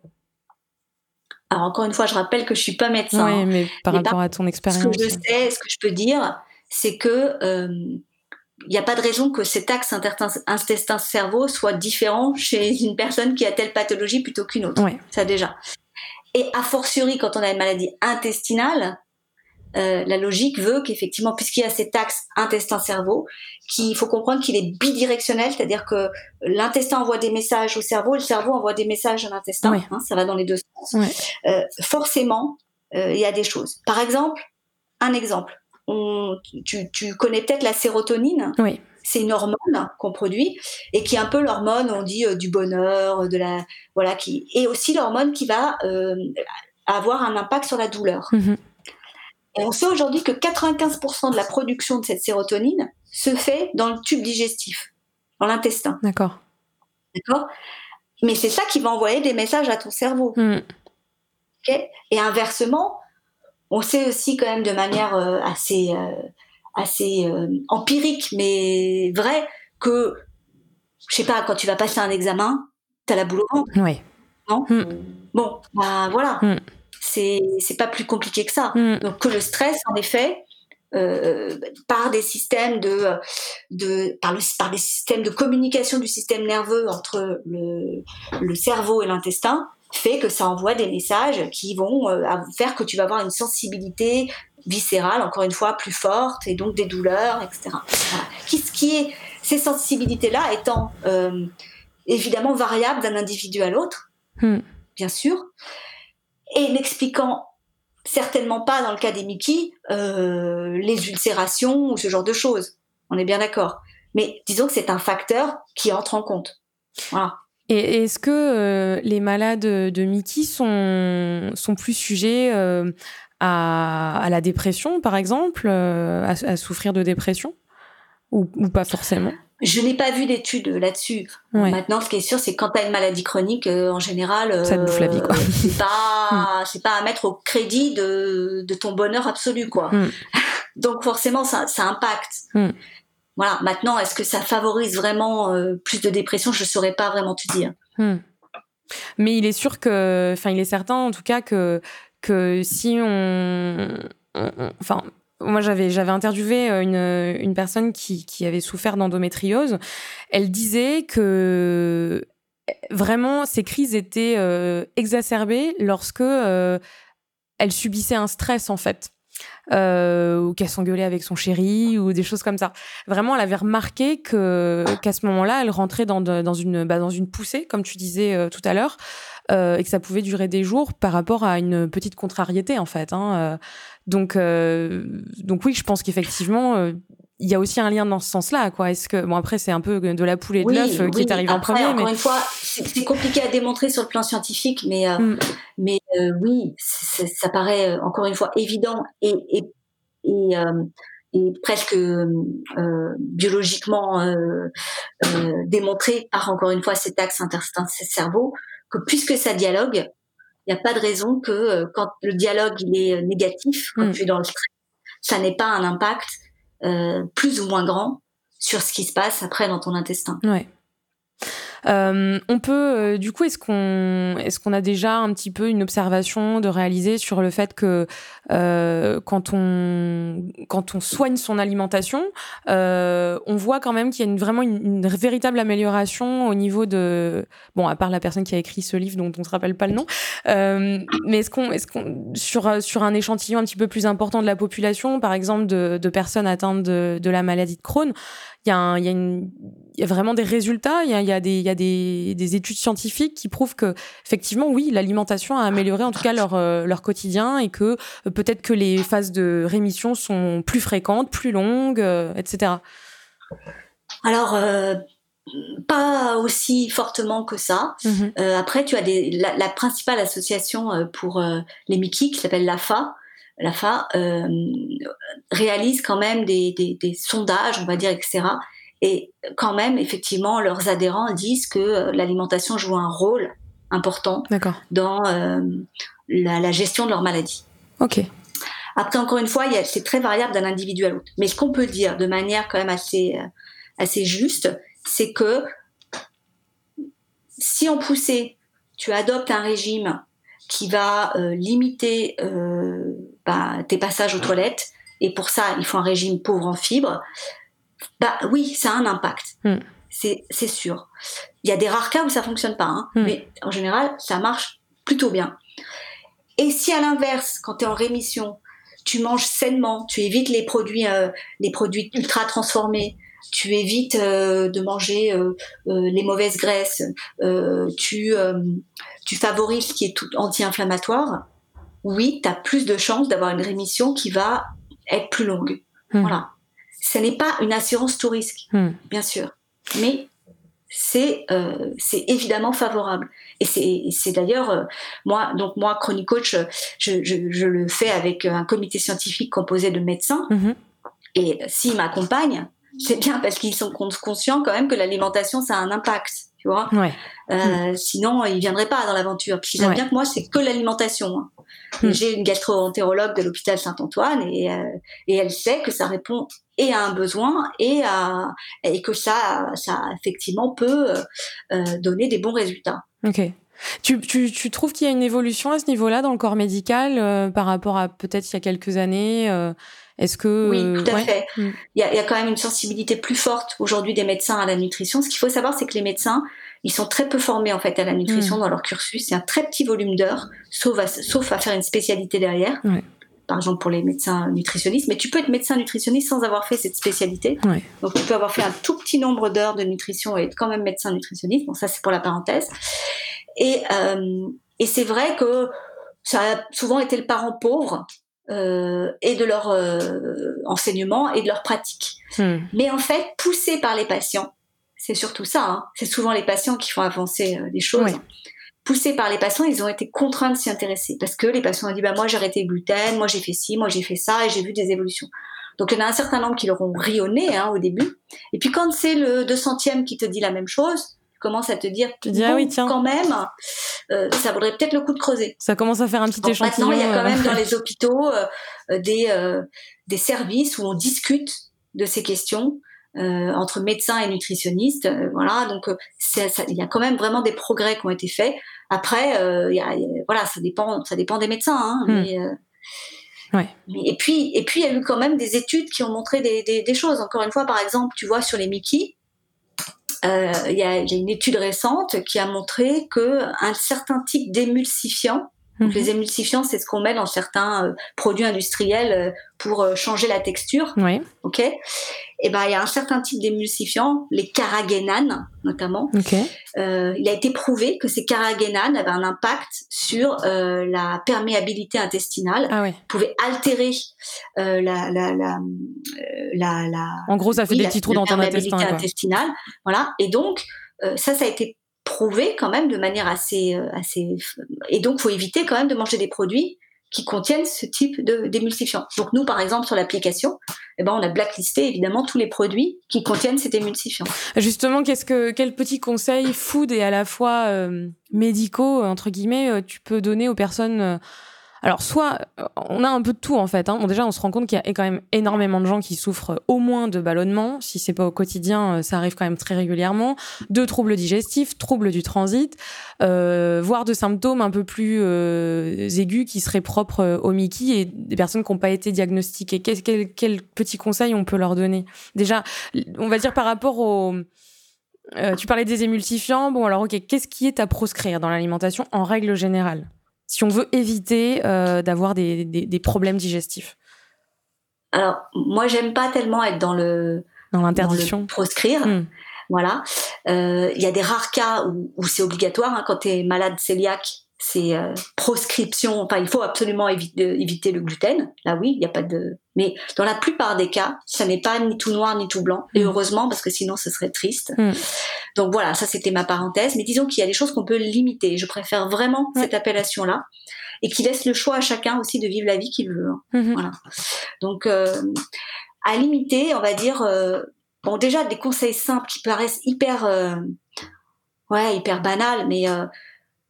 Alors encore une fois, je rappelle que je suis pas médecin. Oui, mais par rapport à ton expérience. Ce que je sais, ce que je peux dire, c'est que il n'y a pas de raison que cet axe intestin-cerveau soit différent chez une personne qui a telle pathologie plutôt qu'une autre. Ça déjà. Et a fortiori, quand on a une maladie intestinale, euh, la logique veut qu'effectivement, puisqu'il y a cet axe intestin-cerveau, qu'il faut comprendre qu'il est bidirectionnel, c'est-à-dire que l'intestin envoie des messages au cerveau, le cerveau envoie des messages à l'intestin, hein, ça va dans les deux sens. Euh, forcément, euh, il y a des choses. Par exemple, un exemple tu, connais peut-être la sérotonine. Oui. C'est une hormone qu'on produit et qui est un peu l'hormone, on dit, euh, du bonheur, de la, voilà, qui, et aussi l'hormone qui va euh, avoir un impact sur la douleur. Mhm. Et on sait aujourd'hui que 95% de la production de cette sérotonine se fait dans le tube digestif, dans l'intestin. D'accord. D'accord? Mais c'est ça qui va envoyer des messages à ton cerveau. Mhm. et inversement, on sait aussi quand même de manière euh, assez, euh, assez euh, empirique, mais vrai, que, je sais pas, quand tu vas passer un examen, tu as la boule au ventre. Oui. Non? Hmm. Bon, bah voilà. C'est, c'est pas plus compliqué que ça. Hmm. Donc, que le stress, en effet, par des systèmes de, de par, le, par, des systèmes de communication du système nerveux entre le, le cerveau et l'intestin, fait que ça envoie des messages qui vont euh, faire que tu vas avoir une sensibilité viscérale, encore une fois, plus forte, et donc des douleurs, etc. ce qui est, ces sensibilités-là étant euh, évidemment variables d'un individu à l'autre, hmm. bien sûr, et n'expliquant certainement pas, dans le cas des Mickey, euh, les ulcérations ou ce genre de choses. On est bien d'accord. Mais disons que c'est un facteur qui entre en compte. Voilà. Et est-ce que les malades de Mickey sont, sont plus sujets à, la dépression, par exemple, à, souffrir de dépression ou, pas forcément? Je n'ai pas vu d'études là-dessus. Maintenant, ce qui est sûr, c'est quand tu as une maladie chronique, en général, ça te bouffe la vie, quoi. c'est pas, c'est pas à mettre au crédit de, de ton bonheur absolu, quoi. Mm. Donc forcément, ça, ça impacte. Mm. Voilà. Maintenant, est-ce que ça favorise vraiment euh, plus de dépression? Je ne saurais pas vraiment te dire. Hmm. Mais il est sûr que, enfin, il est certain en tout cas que que si on, enfin, moi j'avais j'avais interviewé euh, une, une personne qui, qui avait souffert d'endométriose. Elle disait que vraiment ces crises étaient euh, exacerbées lorsque elle subissait un stress en fait euh, ou qu'elle s'engueulait avec son chéri ou des choses comme ça. Vraiment, elle avait remarqué que qu'à ce moment-là, elle rentrait dans, une bah, dans une poussée, comme tu disais euh, tout à l'heure, euh, et que ça pouvait durer des jours par rapport à une petite contrariété en fait. Hein, euh. donc donc oui, je pense qu'effectivement il y a aussi un lien dans ce sens-là, quoi. Est-ce que bon après c'est un peu de la poule et de l'œuf euh, qui est arrivé en premier. Encore une fois, c'est compliqué à démontrer sur le plan scientifique, mais euh, mm. mais euh, oui, ça paraît encore une fois évident et et, et, et presque biologiquement démontré par encore une fois cet axe interstice-cerveau que puisque ça dialogue, il n'y a pas de raison que quand le dialogue il est négatif, quand mm. tu es dans le stress, ça n'ait pas un impact euh, plus ou moins grand sur ce qui se passe après dans ton intestin. Euh, on peut, euh, du coup, est-ce qu'on est qu'on a déjà un petit peu une observation de réaliser sur le fait que euh, quand, on, quand on soigne son alimentation, on voit quand même qu'il y a une, vraiment une, véritable amélioration au niveau de... Bon, à part la personne qui a écrit ce livre dont on se rappelle pas le nom, mais est-ce qu'on, est qu'on sur, sur un échantillon un petit peu plus important de la population, par exemple de, de personnes atteintes de, de la maladie de Crohn, il y, a, y, a vraiment des résultats, il y a, y a, des, y a des, des, études scientifiques qui prouvent que, effectivement, oui, l'alimentation a amélioré en tout cas leur, euh, leur quotidien et que euh, peut-être que les phases de rémission sont plus fréquentes, plus longues, euh, etc. Alors, pas aussi fortement que ça. Mhm. après, tu as des, la, principale association pour les Mickey qui s'appelle l'AFA, l'AFA euh, réalise quand même des, des, sondages, on va dire, etc. Et quand même, effectivement, leurs adhérents disent que euh, l'alimentation joue un rôle important dans euh, la, gestion de leur maladie. Ok. Après, encore une fois, c'est très variable d'un individu à l'autre. Mais ce qu'on peut dire de manière quand même assez, assez juste, c'est que si en poussée, tu adoptes un régime qui va limiter bah, tes passages aux toilettes, et pour ça, il faut un régime pauvre en fibres, bah oui, ça a un impact. Hmm. C'est sûr. Il y a des rares cas où ça fonctionne pas, hein, hmm. mais en général, ça marche plutôt bien. Et si à l'inverse, quand tu es en rémission, tu manges sainement, tu évites les produits, euh, les produits ultra transformés, tu évites euh, de manger euh, les mauvaises graisses, tu, tu favorises ce qui est tout anti-inflammatoire, oui, tu as plus de chances d'avoir une rémission qui va être plus longue. Hmm. Voilà. Ce n'est pas une assurance tout risque, hmm. bien sûr, mais c'est euh, c'est évidemment favorable. Et c'est d'ailleurs euh, moi donc moi chronic coach, je, je, le fais avec un comité scientifique composé de médecins. Hmm. Et s'ils m'accompagnent, c'est bien parce qu'ils sont conscients quand même que l'alimentation ça a un impact tu vois. Ouais. Euh, Sinon, ils viendraient pas dans l'aventure. Puis ils savent bien que moi, c'est que l'alimentation. Hein. Hmm. J'ai une gastro-entérologue de l'hôpital Saint-Antoine et, euh, et elle sait que ça répond et à un besoin et à et que ça, ça effectivement peut euh, euh donner des bons résultats. Ok. Tu, tu, tu trouves qu'il y a une évolution à ce niveau-là dans le corps médical euh, par rapport à peut-être il y a quelques années est-ce que oui, tout à fait. Hmm. Il y, a, il y, a, quand même une sensibilité plus forte aujourd'hui des médecins à la nutrition. Ce qu'il faut savoir, c'est que les médecins, ils sont très peu formés en fait à la nutrition hmm. dans leur cursus. C'est un très petit volume d'heures, sauf à, sauf à faire une spécialité derrière. Par exemple pour les médecins nutritionnistes, mais tu peux être médecin nutritionniste sans avoir fait cette spécialité. Donc tu peux avoir fait un tout petit nombre d'heures de nutrition et être quand même médecin nutritionniste. Bon ça c'est pour la parenthèse. Et, euh, et c'est vrai que ça a souvent été le parent pauvre euh, et de leur euh, enseignement et de leur pratique. Hmm. Mais en fait, poussé par les patients, c'est surtout ça. Hein. C'est souvent les patients qui font avancer des choses. Poussés par les patients, ils ont été contraints de s'y intéresser parce que les patients ont dit bah moi j'ai arrêté le gluten, moi j'ai fait ci, moi j'ai fait ça et j'ai vu des évolutions. Donc il y en a un certain nombre qui leur ont rionné hein, au début. Et puis quand c'est le 200e qui te dit la même chose, tu commences à te dire, tu dis ah oui tiens quand même, euh, ça vaudrait peut-être le coup de creuser. Ça commence à faire un petit Donc, échantillon. Maintenant il y a quand même dans les hôpitaux des des services où on discute de ces questions euh, entre médecins et nutritionnistes. Euh, voilà, donc euh, il y a quand même vraiment des progrès qui ont été faits. Après, y a, voilà, ça dépend, ça dépend des médecins. Hein, hmm. mais, Ouais. et puis, et puis, il y a eu quand même des études qui ont montré des, des, des choses. Encore une fois, par exemple, tu vois sur les Mickey, il y, a, y, a, une étude récente qui a montré que un certain type d'émulsifiant donc, les mhm. émulsifiants, c'est ce qu'on met dans certains euh, produits industriels euh, pour euh, changer la texture. Oui. Ok. Et ben, il y a un certain type d'émulsifiants, les carragénanes notamment. Ok. il a été prouvé que ces carragénanes avaient un impact sur la perméabilité intestinale. Ah oui. Pouvaient altérer la, la, la, la, la, En gros, ça fait des petits trous dans ton intestin. intestinale. Voilà. Et donc, ça, ça a été quand même de manière assez, euh, assez. Et donc, faut éviter quand même de manger des produits qui contiennent ce type d'émulsifiant. Donc nous, par exemple, sur l'application, eh ben, on a blacklisté évidemment tous les produits qui contiennent cet émulsifiant. Justement, qu'est-ce que quel petit conseil food et à la fois euh, médicaux entre guillemets euh, tu peux donner aux personnes alors, soit euh, on a un peu de tout en fait. Hein. Bon, déjà, on se rend compte qu'il y a quand même énormément de gens qui souffrent au moins de ballonnement. Si c'est pas au quotidien, euh, ça arrive quand même très régulièrement. De troubles digestifs, troubles du transit, euh, voire de symptômes un peu plus euh, aigus qui seraient propres au Mickey et des personnes qui n'ont pas été diagnostiquées. Quel, quel, quel petit conseil on peut leur donner? Déjà, on va dire par rapport au tu parlais des émulsifiants. Bon, alors, ok, qu'est-ce qui est à proscrire dans l'alimentation en règle générale? Si on veut éviter euh, d'avoir des, des, problèmes digestifs Alors, moi, j'aime pas tellement être dans le dans l'interdiction, proscrire. Hmm. Voilà. Euh, il y a des rares cas où, où c'est obligatoire. Hein, quand tu es malade cœliaque, c'est euh, proscription. Enfin, il faut absolument éviter, éviter le gluten. Là, oui, il n'y a pas de. Mais dans la plupart des cas, ça n'est pas ni tout noir ni tout blanc. Et mm. heureusement, parce que sinon, ce serait triste. Mm. Donc voilà, ça c'était ma parenthèse. Mais disons qu'il y a des choses qu'on peut limiter. Je préfère vraiment cette appellation-là et qui laisse le choix à chacun aussi de vivre la vie qu'il veut. Hein. Mm-hmm. Voilà. Donc euh, à limiter, on va dire. Euh, bon, déjà des conseils simples qui paraissent hyper, ouais, hyper banals, mais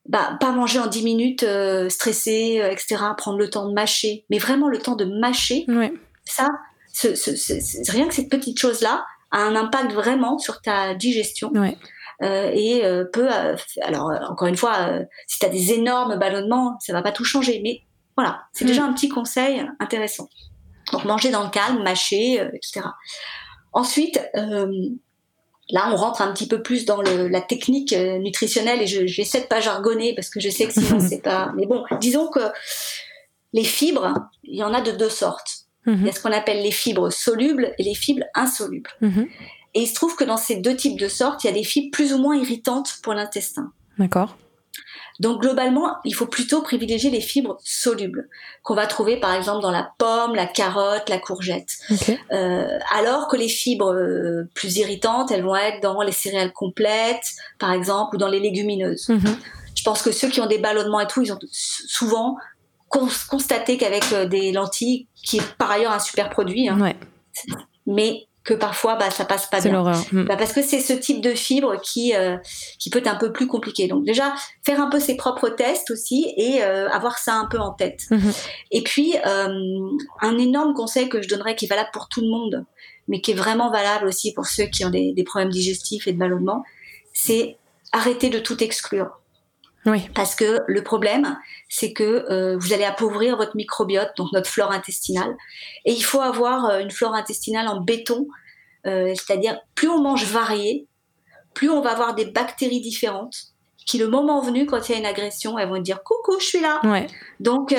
bah, pas manger en 10 minutes, euh, stressé, euh, etc., prendre le temps de mâcher, mais vraiment le temps de mâcher, ça, rien que cette petite chose-là a un impact vraiment sur ta digestion. Euh, et peut, alors encore une fois, si tu as des énormes ballonnements, ça va pas tout changer, mais voilà, c'est déjà mm. un petit conseil intéressant. Donc manger dans le calme, mâcher, etc. Ensuite, Là, on rentre un petit peu plus dans la technique euh, nutritionnelle et je j'essaie de pas jargonner parce que je sais que sinon c'est pas. Mais bon, disons que les fibres, il y en a de deux sortes. Il y a mhm. ce qu'on appelle les fibres solubles et les fibres insolubles. Mhm. Et il se trouve que dans ces deux types de sortes, il y a des fibres plus ou moins irritantes pour l'intestin. D'accord. Donc globalement, il faut plutôt privilégier les fibres solubles qu'on va trouver par exemple dans la pomme, la carotte, la courgette. Euh, alors que les fibres euh, plus irritantes, elles vont être dans les céréales complètes, par exemple, ou dans les légumineuses. Mhm. Je pense que ceux qui ont des ballonnements et tout, ils ont souvent constaté qu'avec euh, des lentilles, qui est par ailleurs un super produit, hein, mais que parfois bah, ça passe pas bien. Hmm. Bah, parce que c'est ce type de fibre qui euh, qui peut être un peu plus compliqué. Donc déjà faire un peu ses propres tests aussi et euh, avoir ça un peu en tête. Hmm. Et puis euh, un énorme conseil que je donnerais qui est valable pour tout le monde, mais qui est vraiment valable aussi pour ceux qui ont des, des problèmes digestifs et de ballonnement, c'est arrêter de tout exclure. Oui. Parce que le problème, c'est que euh, vous allez appauvrir votre microbiote, donc notre flore intestinale. Et il faut avoir euh, une flore intestinale en béton, euh, c'est-à-dire plus on mange varié, plus on va avoir des bactéries différentes qui, le moment venu, quand il y a une agression, elles vont dire coucou, je suis là. Ouais. Donc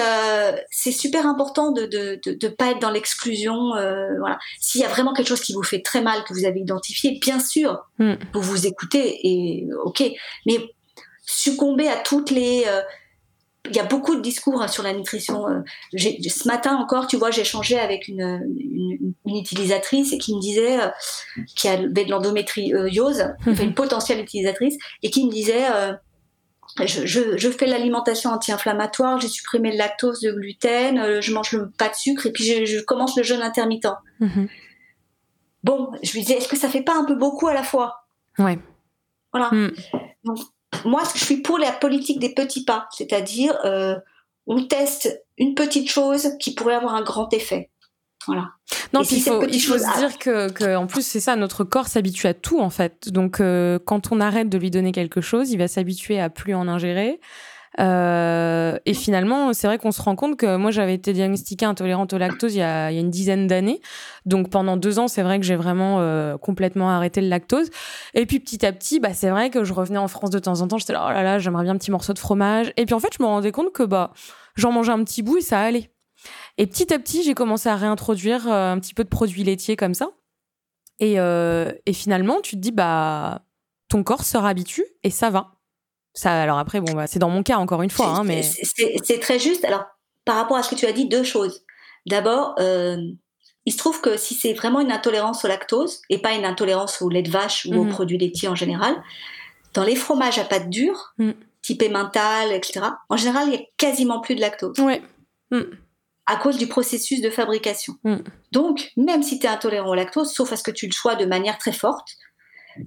c'est super important de de, de, pas être dans l'exclusion. voilà. S'il y a vraiment quelque chose qui vous fait très mal que vous avez identifié, bien sûr, mm. vous vous écoutez et ok. Mais succomber à toutes les il y a beaucoup de discours hein, sur la nutrition. Euh, ce matin encore, tu vois, j'ai échangé avec une, une, utilisatrice qui me disait, euh, qui avait de l'endométriose, une potentielle utilisatrice, et qui me disait, euh, je, je, je, fais l'alimentation anti-inflammatoire, j'ai supprimé le lactose, le gluten, je mange le, pas de sucre, et puis je, je commence le jeûne intermittent. Mhm. Bon, je lui disais, est-ce que ça fait pas un peu beaucoup à la fois? Ouais. Voilà. Mm. Donc, moi, je suis pour la politique des petits pas, c'est-à-dire euh, on teste une petite chose qui pourrait avoir un grand effet. Voilà. Non, il faut, il faut se dire que, que, en plus, c'est ça, notre corps s'habitue à tout, en fait. Donc, euh, quand on arrête de lui donner quelque chose, il va s'habituer à plus en ingérer. Euh, et finalement, c'est vrai qu'on se rend compte que moi, j'avais été diagnostiquée intolérante au lactose il y a, une dizaine d'années. Donc pendant deux ans, c'est vrai que j'ai vraiment euh, complètement arrêté le lactose. Et puis petit à petit, bah, c'est vrai que je revenais en France de temps en temps. J'étais là, oh là là, j'aimerais bien un petit morceau de fromage. Et puis en fait, je me rendais compte que bah, j'en mangeais un petit bout et ça allait. Et petit à petit, j'ai commencé à réintroduire euh, un petit peu de produits laitiers comme ça. Et, et finalement, tu te dis, bah, ton corps se réhabitue et ça va. Ça, alors après, bon, bah, c'est dans mon cas encore une fois, hein, mais c'est très juste. Alors, par rapport à ce que tu as dit, deux choses. D'abord, euh, il se trouve que si c'est vraiment une intolérance au lactose et pas une intolérance au lait de vache ou aux mhm. produits laitiers en général, dans les fromages à pâte dure, mm. type emmental, etc., en général, il y a quasiment plus de lactose. Ouais. Mm. À cause du processus de fabrication. Mm. Donc, même si tu es intolérant au lactose, sauf à ce que tu le sois de manière très forte,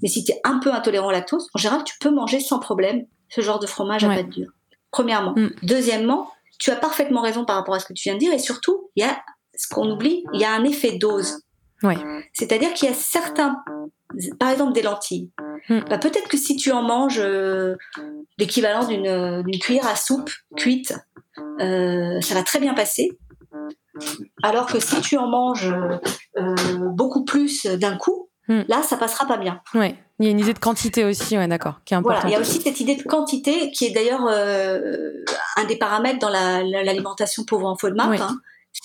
mais si tu es un peu intolérant au lactose, en général, tu peux manger sans problème ce genre de fromage à pâte dure? Premièrement. Mm. Deuxièmement, tu as parfaitement raison par rapport à ce que tu viens de dire. Et surtout, il y a ce qu'on oublie, il y a un effet dose. C'est-à-dire qu'il y a certains, par exemple des lentilles. Mm. Bah, peut-être que si tu en manges euh, l'équivalent d'une cuillère à soupe cuite, euh, ça va très bien passer. Alors que si tu en manges euh, beaucoup plus d'un coup, Hmm. Là, ça passera pas bien. Ouais. Il y a une idée de quantité aussi, ouais, d'accord, qui est importante. Voilà, il y a aussi cette idée de quantité qui est d'ailleurs euh, un des paramètres dans l'alimentation pauvre en FODMAP. Hein.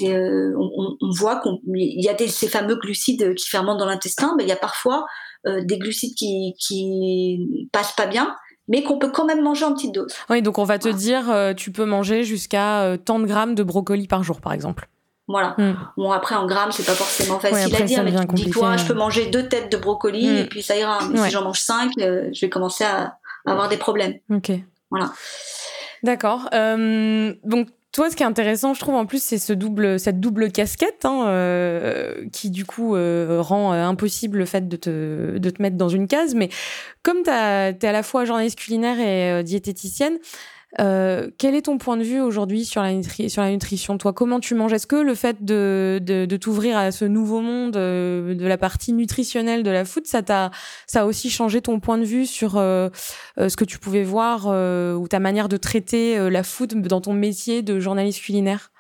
Euh, on, voit qu'il y a des, ces fameux glucides qui fermentent dans l'intestin, mais il y a parfois euh, des glucides qui, qui passent pas bien mais qu'on peut quand même manger en petite dose. Oui, donc on va te dire, tu peux manger jusqu'à tant de grammes de brocoli par jour, par exemple. Voilà. Hmm. Bon, après, en grammes, c'est pas forcément facile à dire, mais dis-toi, je peux manger deux têtes de brocoli hmm. et puis ça ira. Mais si j'en mange cinq, euh, je vais commencer à, avoir des problèmes. Ok. Voilà. D'accord. Euh, donc, toi, ce qui est intéressant, je trouve, en plus, c'est ce double, cette double casquette hein, euh, qui, du coup, rend impossible le fait de te, de te mettre dans une case. Mais comme tu es à la fois journaliste culinaire et diététicienne, euh, quel est ton point de vue aujourd'hui sur la, sur la nutrition? Toi, comment tu manges? Est-ce que le fait de, de, t'ouvrir à ce nouveau monde euh, de la partie nutritionnelle de la food, ça t'a ça a aussi changé ton point de vue sur euh, ce que tu pouvais voir ou ta manière de traiter la food dans ton métier de journaliste culinaire?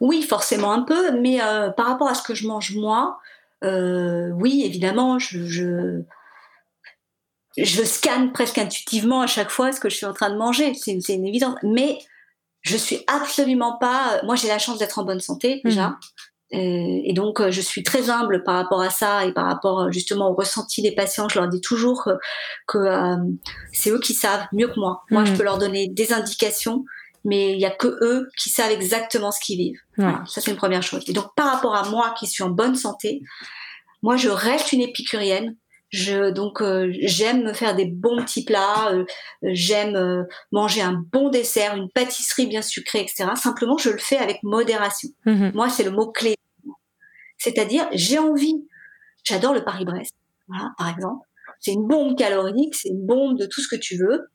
Oui, forcément un peu, mais par rapport à ce que je mange moi, oui, évidemment, je je scanne presque intuitivement à chaque fois ce que je suis en train de manger. C'est une, évidence. Mais je suis absolument pas. Moi, j'ai la chance d'être en bonne santé déjà. Mhm. Euh, et donc, euh, je suis très humble par rapport à ça et par rapport euh, justement au ressenti des patients. Je leur dis toujours que, c'est eux qui savent mieux que moi. Moi, je mhm. peux leur donner des indications, mais il y a que eux qui savent exactement ce qu'ils vivent. ça, c'est une première chose. Et donc, par rapport à moi qui suis en bonne santé, moi, je reste une épicurienne. Je, donc euh, j'aime me faire des bons petits plats, euh, j'aime euh, manger un bon dessert, une pâtisserie bien sucrée, etc. Simplement, je le fais avec modération. Mhm. Moi, c'est le mot clé. C'est-à-dire, j'ai envie. J'adore le Paris-Brest, voilà, par exemple. C'est une bombe calorique, c'est une bombe de tout ce que tu veux.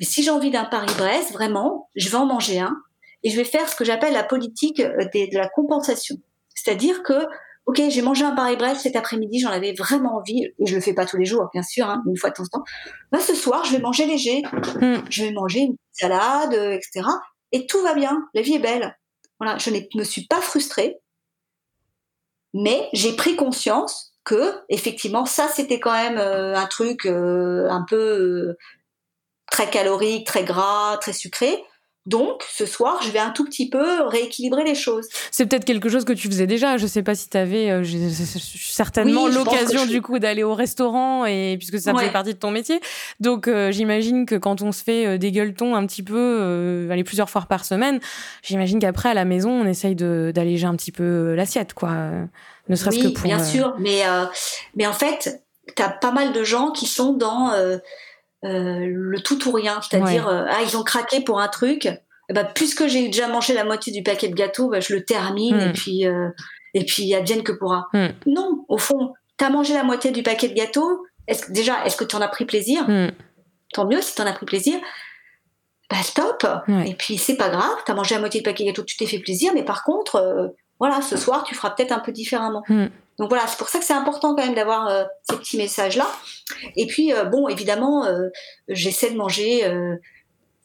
Mais si j'ai envie d'un Paris-Brest, vraiment, je vais en manger un et je vais faire ce que j'appelle la politique de la compensation. C'est-à-dire que ok, j'ai mangé un Paris-Brest cet après-midi, j'en avais vraiment envie, et je le fais pas tous les jours, bien sûr, hein, une fois de temps en temps. Bah, ce soir, je vais manger léger, hmm. je vais manger une salade, euh, etc. Et tout va bien, la vie est belle. Voilà, je ne me suis pas frustrée, mais j'ai pris conscience que, effectivement, ça, c'était quand même euh, un truc euh, un peu très calorique, très gras, très sucré. Donc, ce soir, je vais un tout petit peu rééquilibrer les choses. C'est peut-être quelque chose que tu faisais déjà. Je sais pas si tu avais euh, certainement l'occasion du coup d'aller au restaurant et puisque ça faisait partie de ton métier. Donc, euh, j'imagine que quand on se fait euh, des gueuletons un petit peu, aller plusieurs fois par semaine, j'imagine qu'après à la maison, on essaye d'alléger un petit peu l'assiette, quoi. Ne serait-ce que pour. Bien sûr, mais mais en fait, tu as pas mal de gens qui sont dans le tout ou rien, c'est-à-dire euh, ah ils ont craqué pour un truc, ben, puisque j'ai déjà mangé la moitié du paquet de gâteaux, ben, je le termine et hmm. puis euh, et puis advienne que pourra. Hmm. Non, au fond, tu as mangé la moitié du paquet de gâteaux. Est-ce que déjà est-ce que tu en as pris plaisir? Hmm. Tant mieux si tu en as pris plaisir. Bah stop. Et puis c'est pas grave, tu as mangé la moitié du paquet de gâteaux, tu t'es fait plaisir, mais par contre voilà, ce soir tu feras peut-être un peu différemment. Donc voilà, c'est pour ça que c'est important quand même d'avoir euh, ces petits messages-là. Et puis, euh, bon, évidemment, euh, j'essaie de manger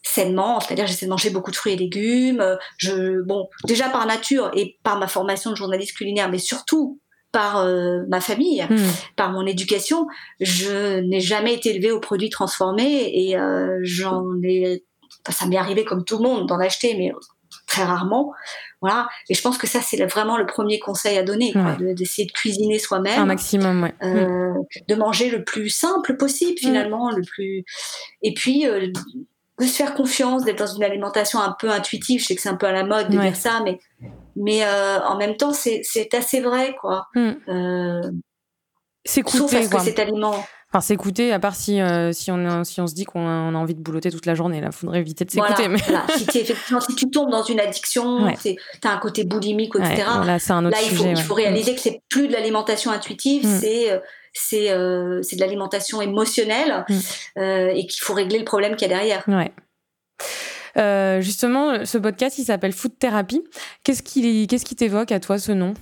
sainement, c'est-à-dire j'essaie de manger beaucoup de fruits et légumes. Je, bon, déjà par nature et par ma formation de journaliste culinaire, mais surtout par ma famille, hmm. par mon éducation, je n'ai jamais été élevée aux produits transformés et j'en ai, ça m'est arrivé comme tout le monde d'en acheter, mais très rarement. Voilà. Et je pense que ça, c'est vraiment le premier conseil à donner, d'essayer de, cuisiner soi-même. Un maximum, euh, mm. De manger le plus simple possible, mm. finalement, le plus. Et puis, euh, de se faire confiance, d'être dans une alimentation un peu intuitive. Je sais que c'est un peu à la mode de dire ça, mais, mais euh, en même temps, c'est assez vrai, quoi. Mm. c'est Sauf parce que cet aliment Enfin, s'écouter, à part si, euh, si, on, si on se dit qu'on a, envie de boulotter toute la journée, là, faudrait éviter de s'écouter. mais... si, effectivement, si tu tombes dans une addiction, tu as un côté boulimique, etc. là, un autre là il, faut, il faut réaliser que c'est plus de l'alimentation intuitive, mm. c'est euh, c'est euh, c'est de l'alimentation émotionnelle mm. et qu'il faut régler le problème qu'il y a derrière. Ouais. justement, ce podcast, il s'appelle Food Therapy. Qu'est-ce qui qu'est-ce qui t'évoque à toi ce nom?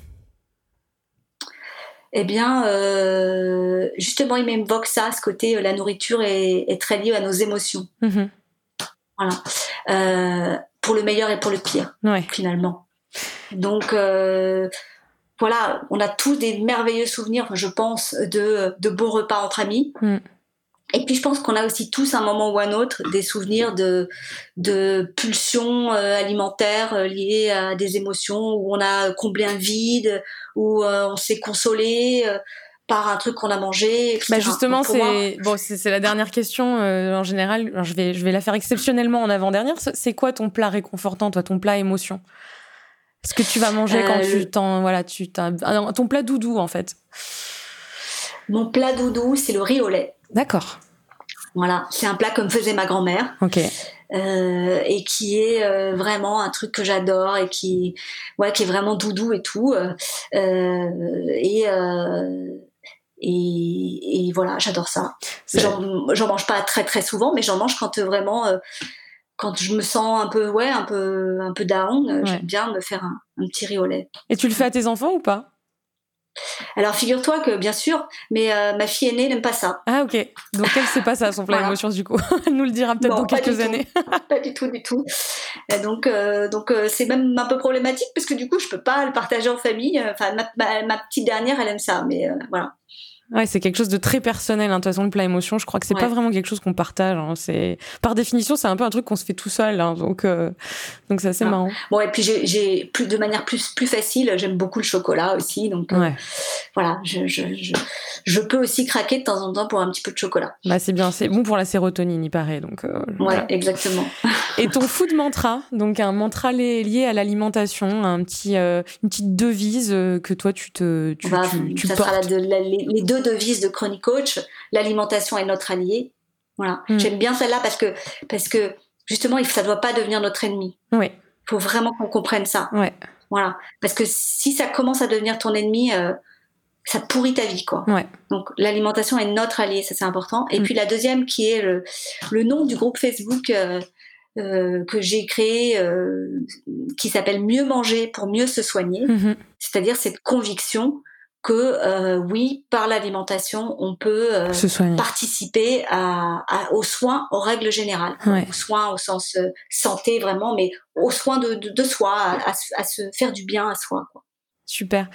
Eh bien, euh, justement, il m'évoque ça, ce côté, euh, la nourriture est, très liée à nos émotions. Mm-hmm. Voilà. Euh, pour le meilleur et pour le pire, finalement. Donc, voilà, on a tous des merveilleux souvenirs, je pense, de, de beaux repas entre amis. Mm. Et puis je pense qu'on a aussi tous un moment ou un autre des souvenirs de, de pulsions euh, alimentaires euh, liées à des émotions où on a comblé un vide, où euh, on s'est consolé par un truc qu'on a mangé. Bah justement, c'est bon, c'est la dernière question en général. je vais je vais la faire exceptionnellement en avant dernière. C'est quoi ton plat réconfortant, toi, ton plat émotion? Ce que tu vas manger quand tu t'en voilà, tu ton plat doudou en fait. Mon plat doudou, c'est le riz au lait. D'accord. Voilà, c'est un plat comme faisait ma grand-mère. Ok. Euh, et qui est euh, vraiment un truc que j'adore et qui, ouais, qui est vraiment doudou et tout. Euh, et, et, et voilà, j'adore ça. J'en mange pas très très souvent, mais j'en mange quand vraiment quand je me sens un peu ouais un peu un peu down, j'aime bien me faire un, un, petit riz au lait. Et tu le fais à tes enfants ou pas? Alors figure-toi que bien sûr, mais euh, ma fille aînée n'aime pas ça. Ah ok. Donc elle sait pas ça son plat émotion du coup. elle nous le dira peut-être dans quelques années. pas du tout, du tout. donc euh, donc euh, c'est même un peu problématique parce que du coup je peux pas le partager en famille. Enfin ma, ma petite dernière elle aime ça, mais voilà. Ouais, c'est quelque chose de très personnel. Hein. De toute façon, le plat émotion, je crois que c'est pas vraiment quelque chose qu'on partage. Hein. C'est par définition, c'est un peu un truc qu'on se fait tout seul. Hein. Donc, euh... donc c'est assez marrant. Bon, et puis j'ai plus de manière plus plus facile. J'aime beaucoup le chocolat aussi. Donc euh, voilà, je, je, je, je, peux aussi craquer de temps en temps pour un petit peu de chocolat. Bah c'est bien, c'est bon pour la sérotonine, il paraît. Donc euh, ouais, exactement. et ton food mantra, donc un mantra lié à l'alimentation, un petit euh, une petite devise que toi tu te tu, bah, tu, ça Sera les deux devise de Chronic Coach, l'alimentation est notre allié. Voilà. Hmm. J'aime bien celle-là parce que, parce que justement, ça ne doit pas devenir notre ennemi. Oui. Il faut vraiment qu'on comprenne ça. Ouais. Voilà. Parce que si ça commence à devenir ton ennemi, euh, ça pourrit ta vie, quoi. Ouais. Donc, l'alimentation est notre allié, ça c'est important. Et hmm. puis la deuxième qui est le, le nom du groupe Facebook euh, euh, que j'ai créé, qui s'appelle Mieux manger pour mieux se soigner. Mm-hmm. C'est-à-dire cette conviction que euh, oui, par l'alimentation, on peut euh, participer à, aux soins, aux règles générales, aux soins au sens euh, santé vraiment, mais aux soins de, de, soi, à, à, se faire du bien à soi. Quoi. Super.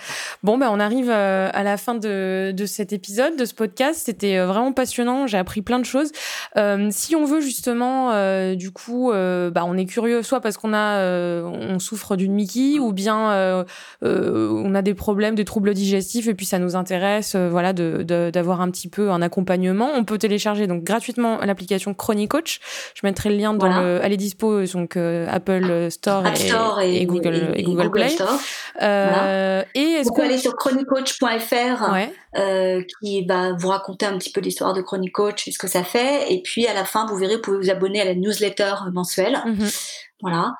Bon, ben, on arrive euh, à la fin de, de cet épisode, de ce podcast. C'était euh, vraiment passionnant. J'ai appris plein de choses. Euh, si on veut justement, euh, du coup, bah, on est curieux, soit parce qu'on a, on souffre d'une Mickey, ou bien on a des problèmes, des troubles digestifs, et puis ça nous intéresse, voilà, d'avoir de, un petit peu un accompagnement. On peut télécharger donc gratuitement l'application Chronic Coach. Je mettrai le lien dans le, elle est dispo donc Apple Store, et, et, Google, et, Google, Play. Store. Euh, et vous pouvez aller sur chronicoach.fr euh, qui va vous raconter un petit peu l'histoire de Chronic Coach et ce que ça fait. Et puis à la fin, vous verrez, vous pouvez vous abonner à la newsletter mensuelle. Mhm. Voilà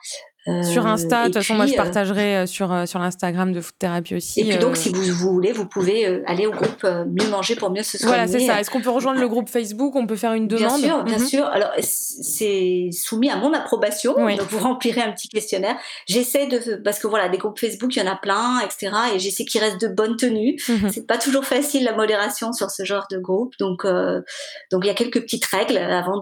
sur Insta, de toute façon, moi je euh, partagerai euh, sur, euh, sur l'Instagram de Food Thérapie aussi. Et puis donc, si vous, vous, voulez, vous pouvez aller au groupe Mieux manger pour mieux se soigner. Voilà, c'est ça. Est-ce qu'on peut rejoindre le groupe Facebook? On peut faire une demande? Bien sûr, bien mhm. sûr. Alors, c'est soumis à mon approbation. Donc, vous remplirez un petit questionnaire. J'essaie de. Parce que voilà, des groupes Facebook, il y en a plein, etc. Et j'essaie qu'il reste de bonne tenue. Mhm. C'est pas toujours facile la modération sur ce genre de groupe. Donc, donc il y a quelques petites règles avant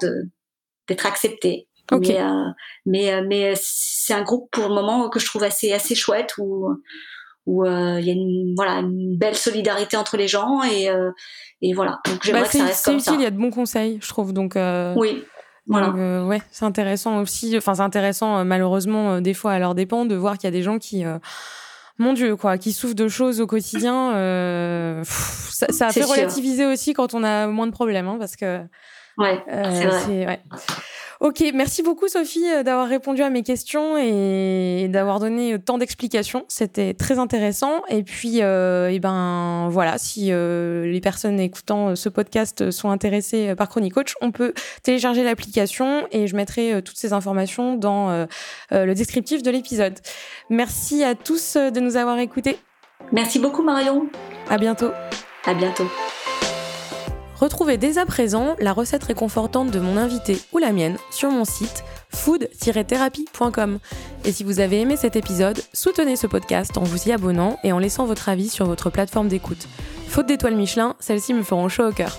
d'être accepté. Mais, euh, mais, euh, mais c'est un groupe pour le moment que je trouve assez, assez chouette où où euh, il y a une voilà une belle solidarité entre les gens et et voilà. Donc j'aimerais bah, que ça reste comme utile, il y a de bons conseils je trouve donc oui voilà. ouais c'est intéressant aussi enfin c'est intéressant malheureusement des fois à leur dépend de voir qu'il y a des gens qui mon Dieu, quoi, qui souffrent de choses au quotidien, ça, ça, a fait relativiser aussi quand on a moins de problèmes, hein, parce que ouais, c'est vrai. Ouais. Ok, merci beaucoup Sophie euh, d'avoir répondu à mes questions et d'avoir donné euh, tant d'explications. C'était très intéressant. Et puis, euh, et ben voilà, si euh, les personnes écoutant ce podcast sont intéressées par Chronic Coach, on peut télécharger l'application et je mettrai toutes ces informations dans le descriptif de l'épisode. Merci à tous de nous avoir écoutés. Merci beaucoup Marion. À bientôt. À bientôt. Retrouvez dès à présent la recette réconfortante de mon invité ou la mienne sur mon site food-thérapie.com. Et si vous avez aimé cet épisode, soutenez ce podcast en vous y abonnant et en laissant votre avis sur votre plateforme d'écoute. Faute d'étoiles Michelin, celles-ci me feront chaud au cœur.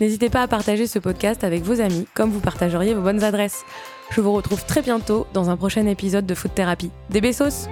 N'hésitez pas à partager ce podcast avec vos amis comme vous partageriez vos bonnes adresses. Je vous retrouve très bientôt dans un prochain épisode de Food Thérapie. Des bessos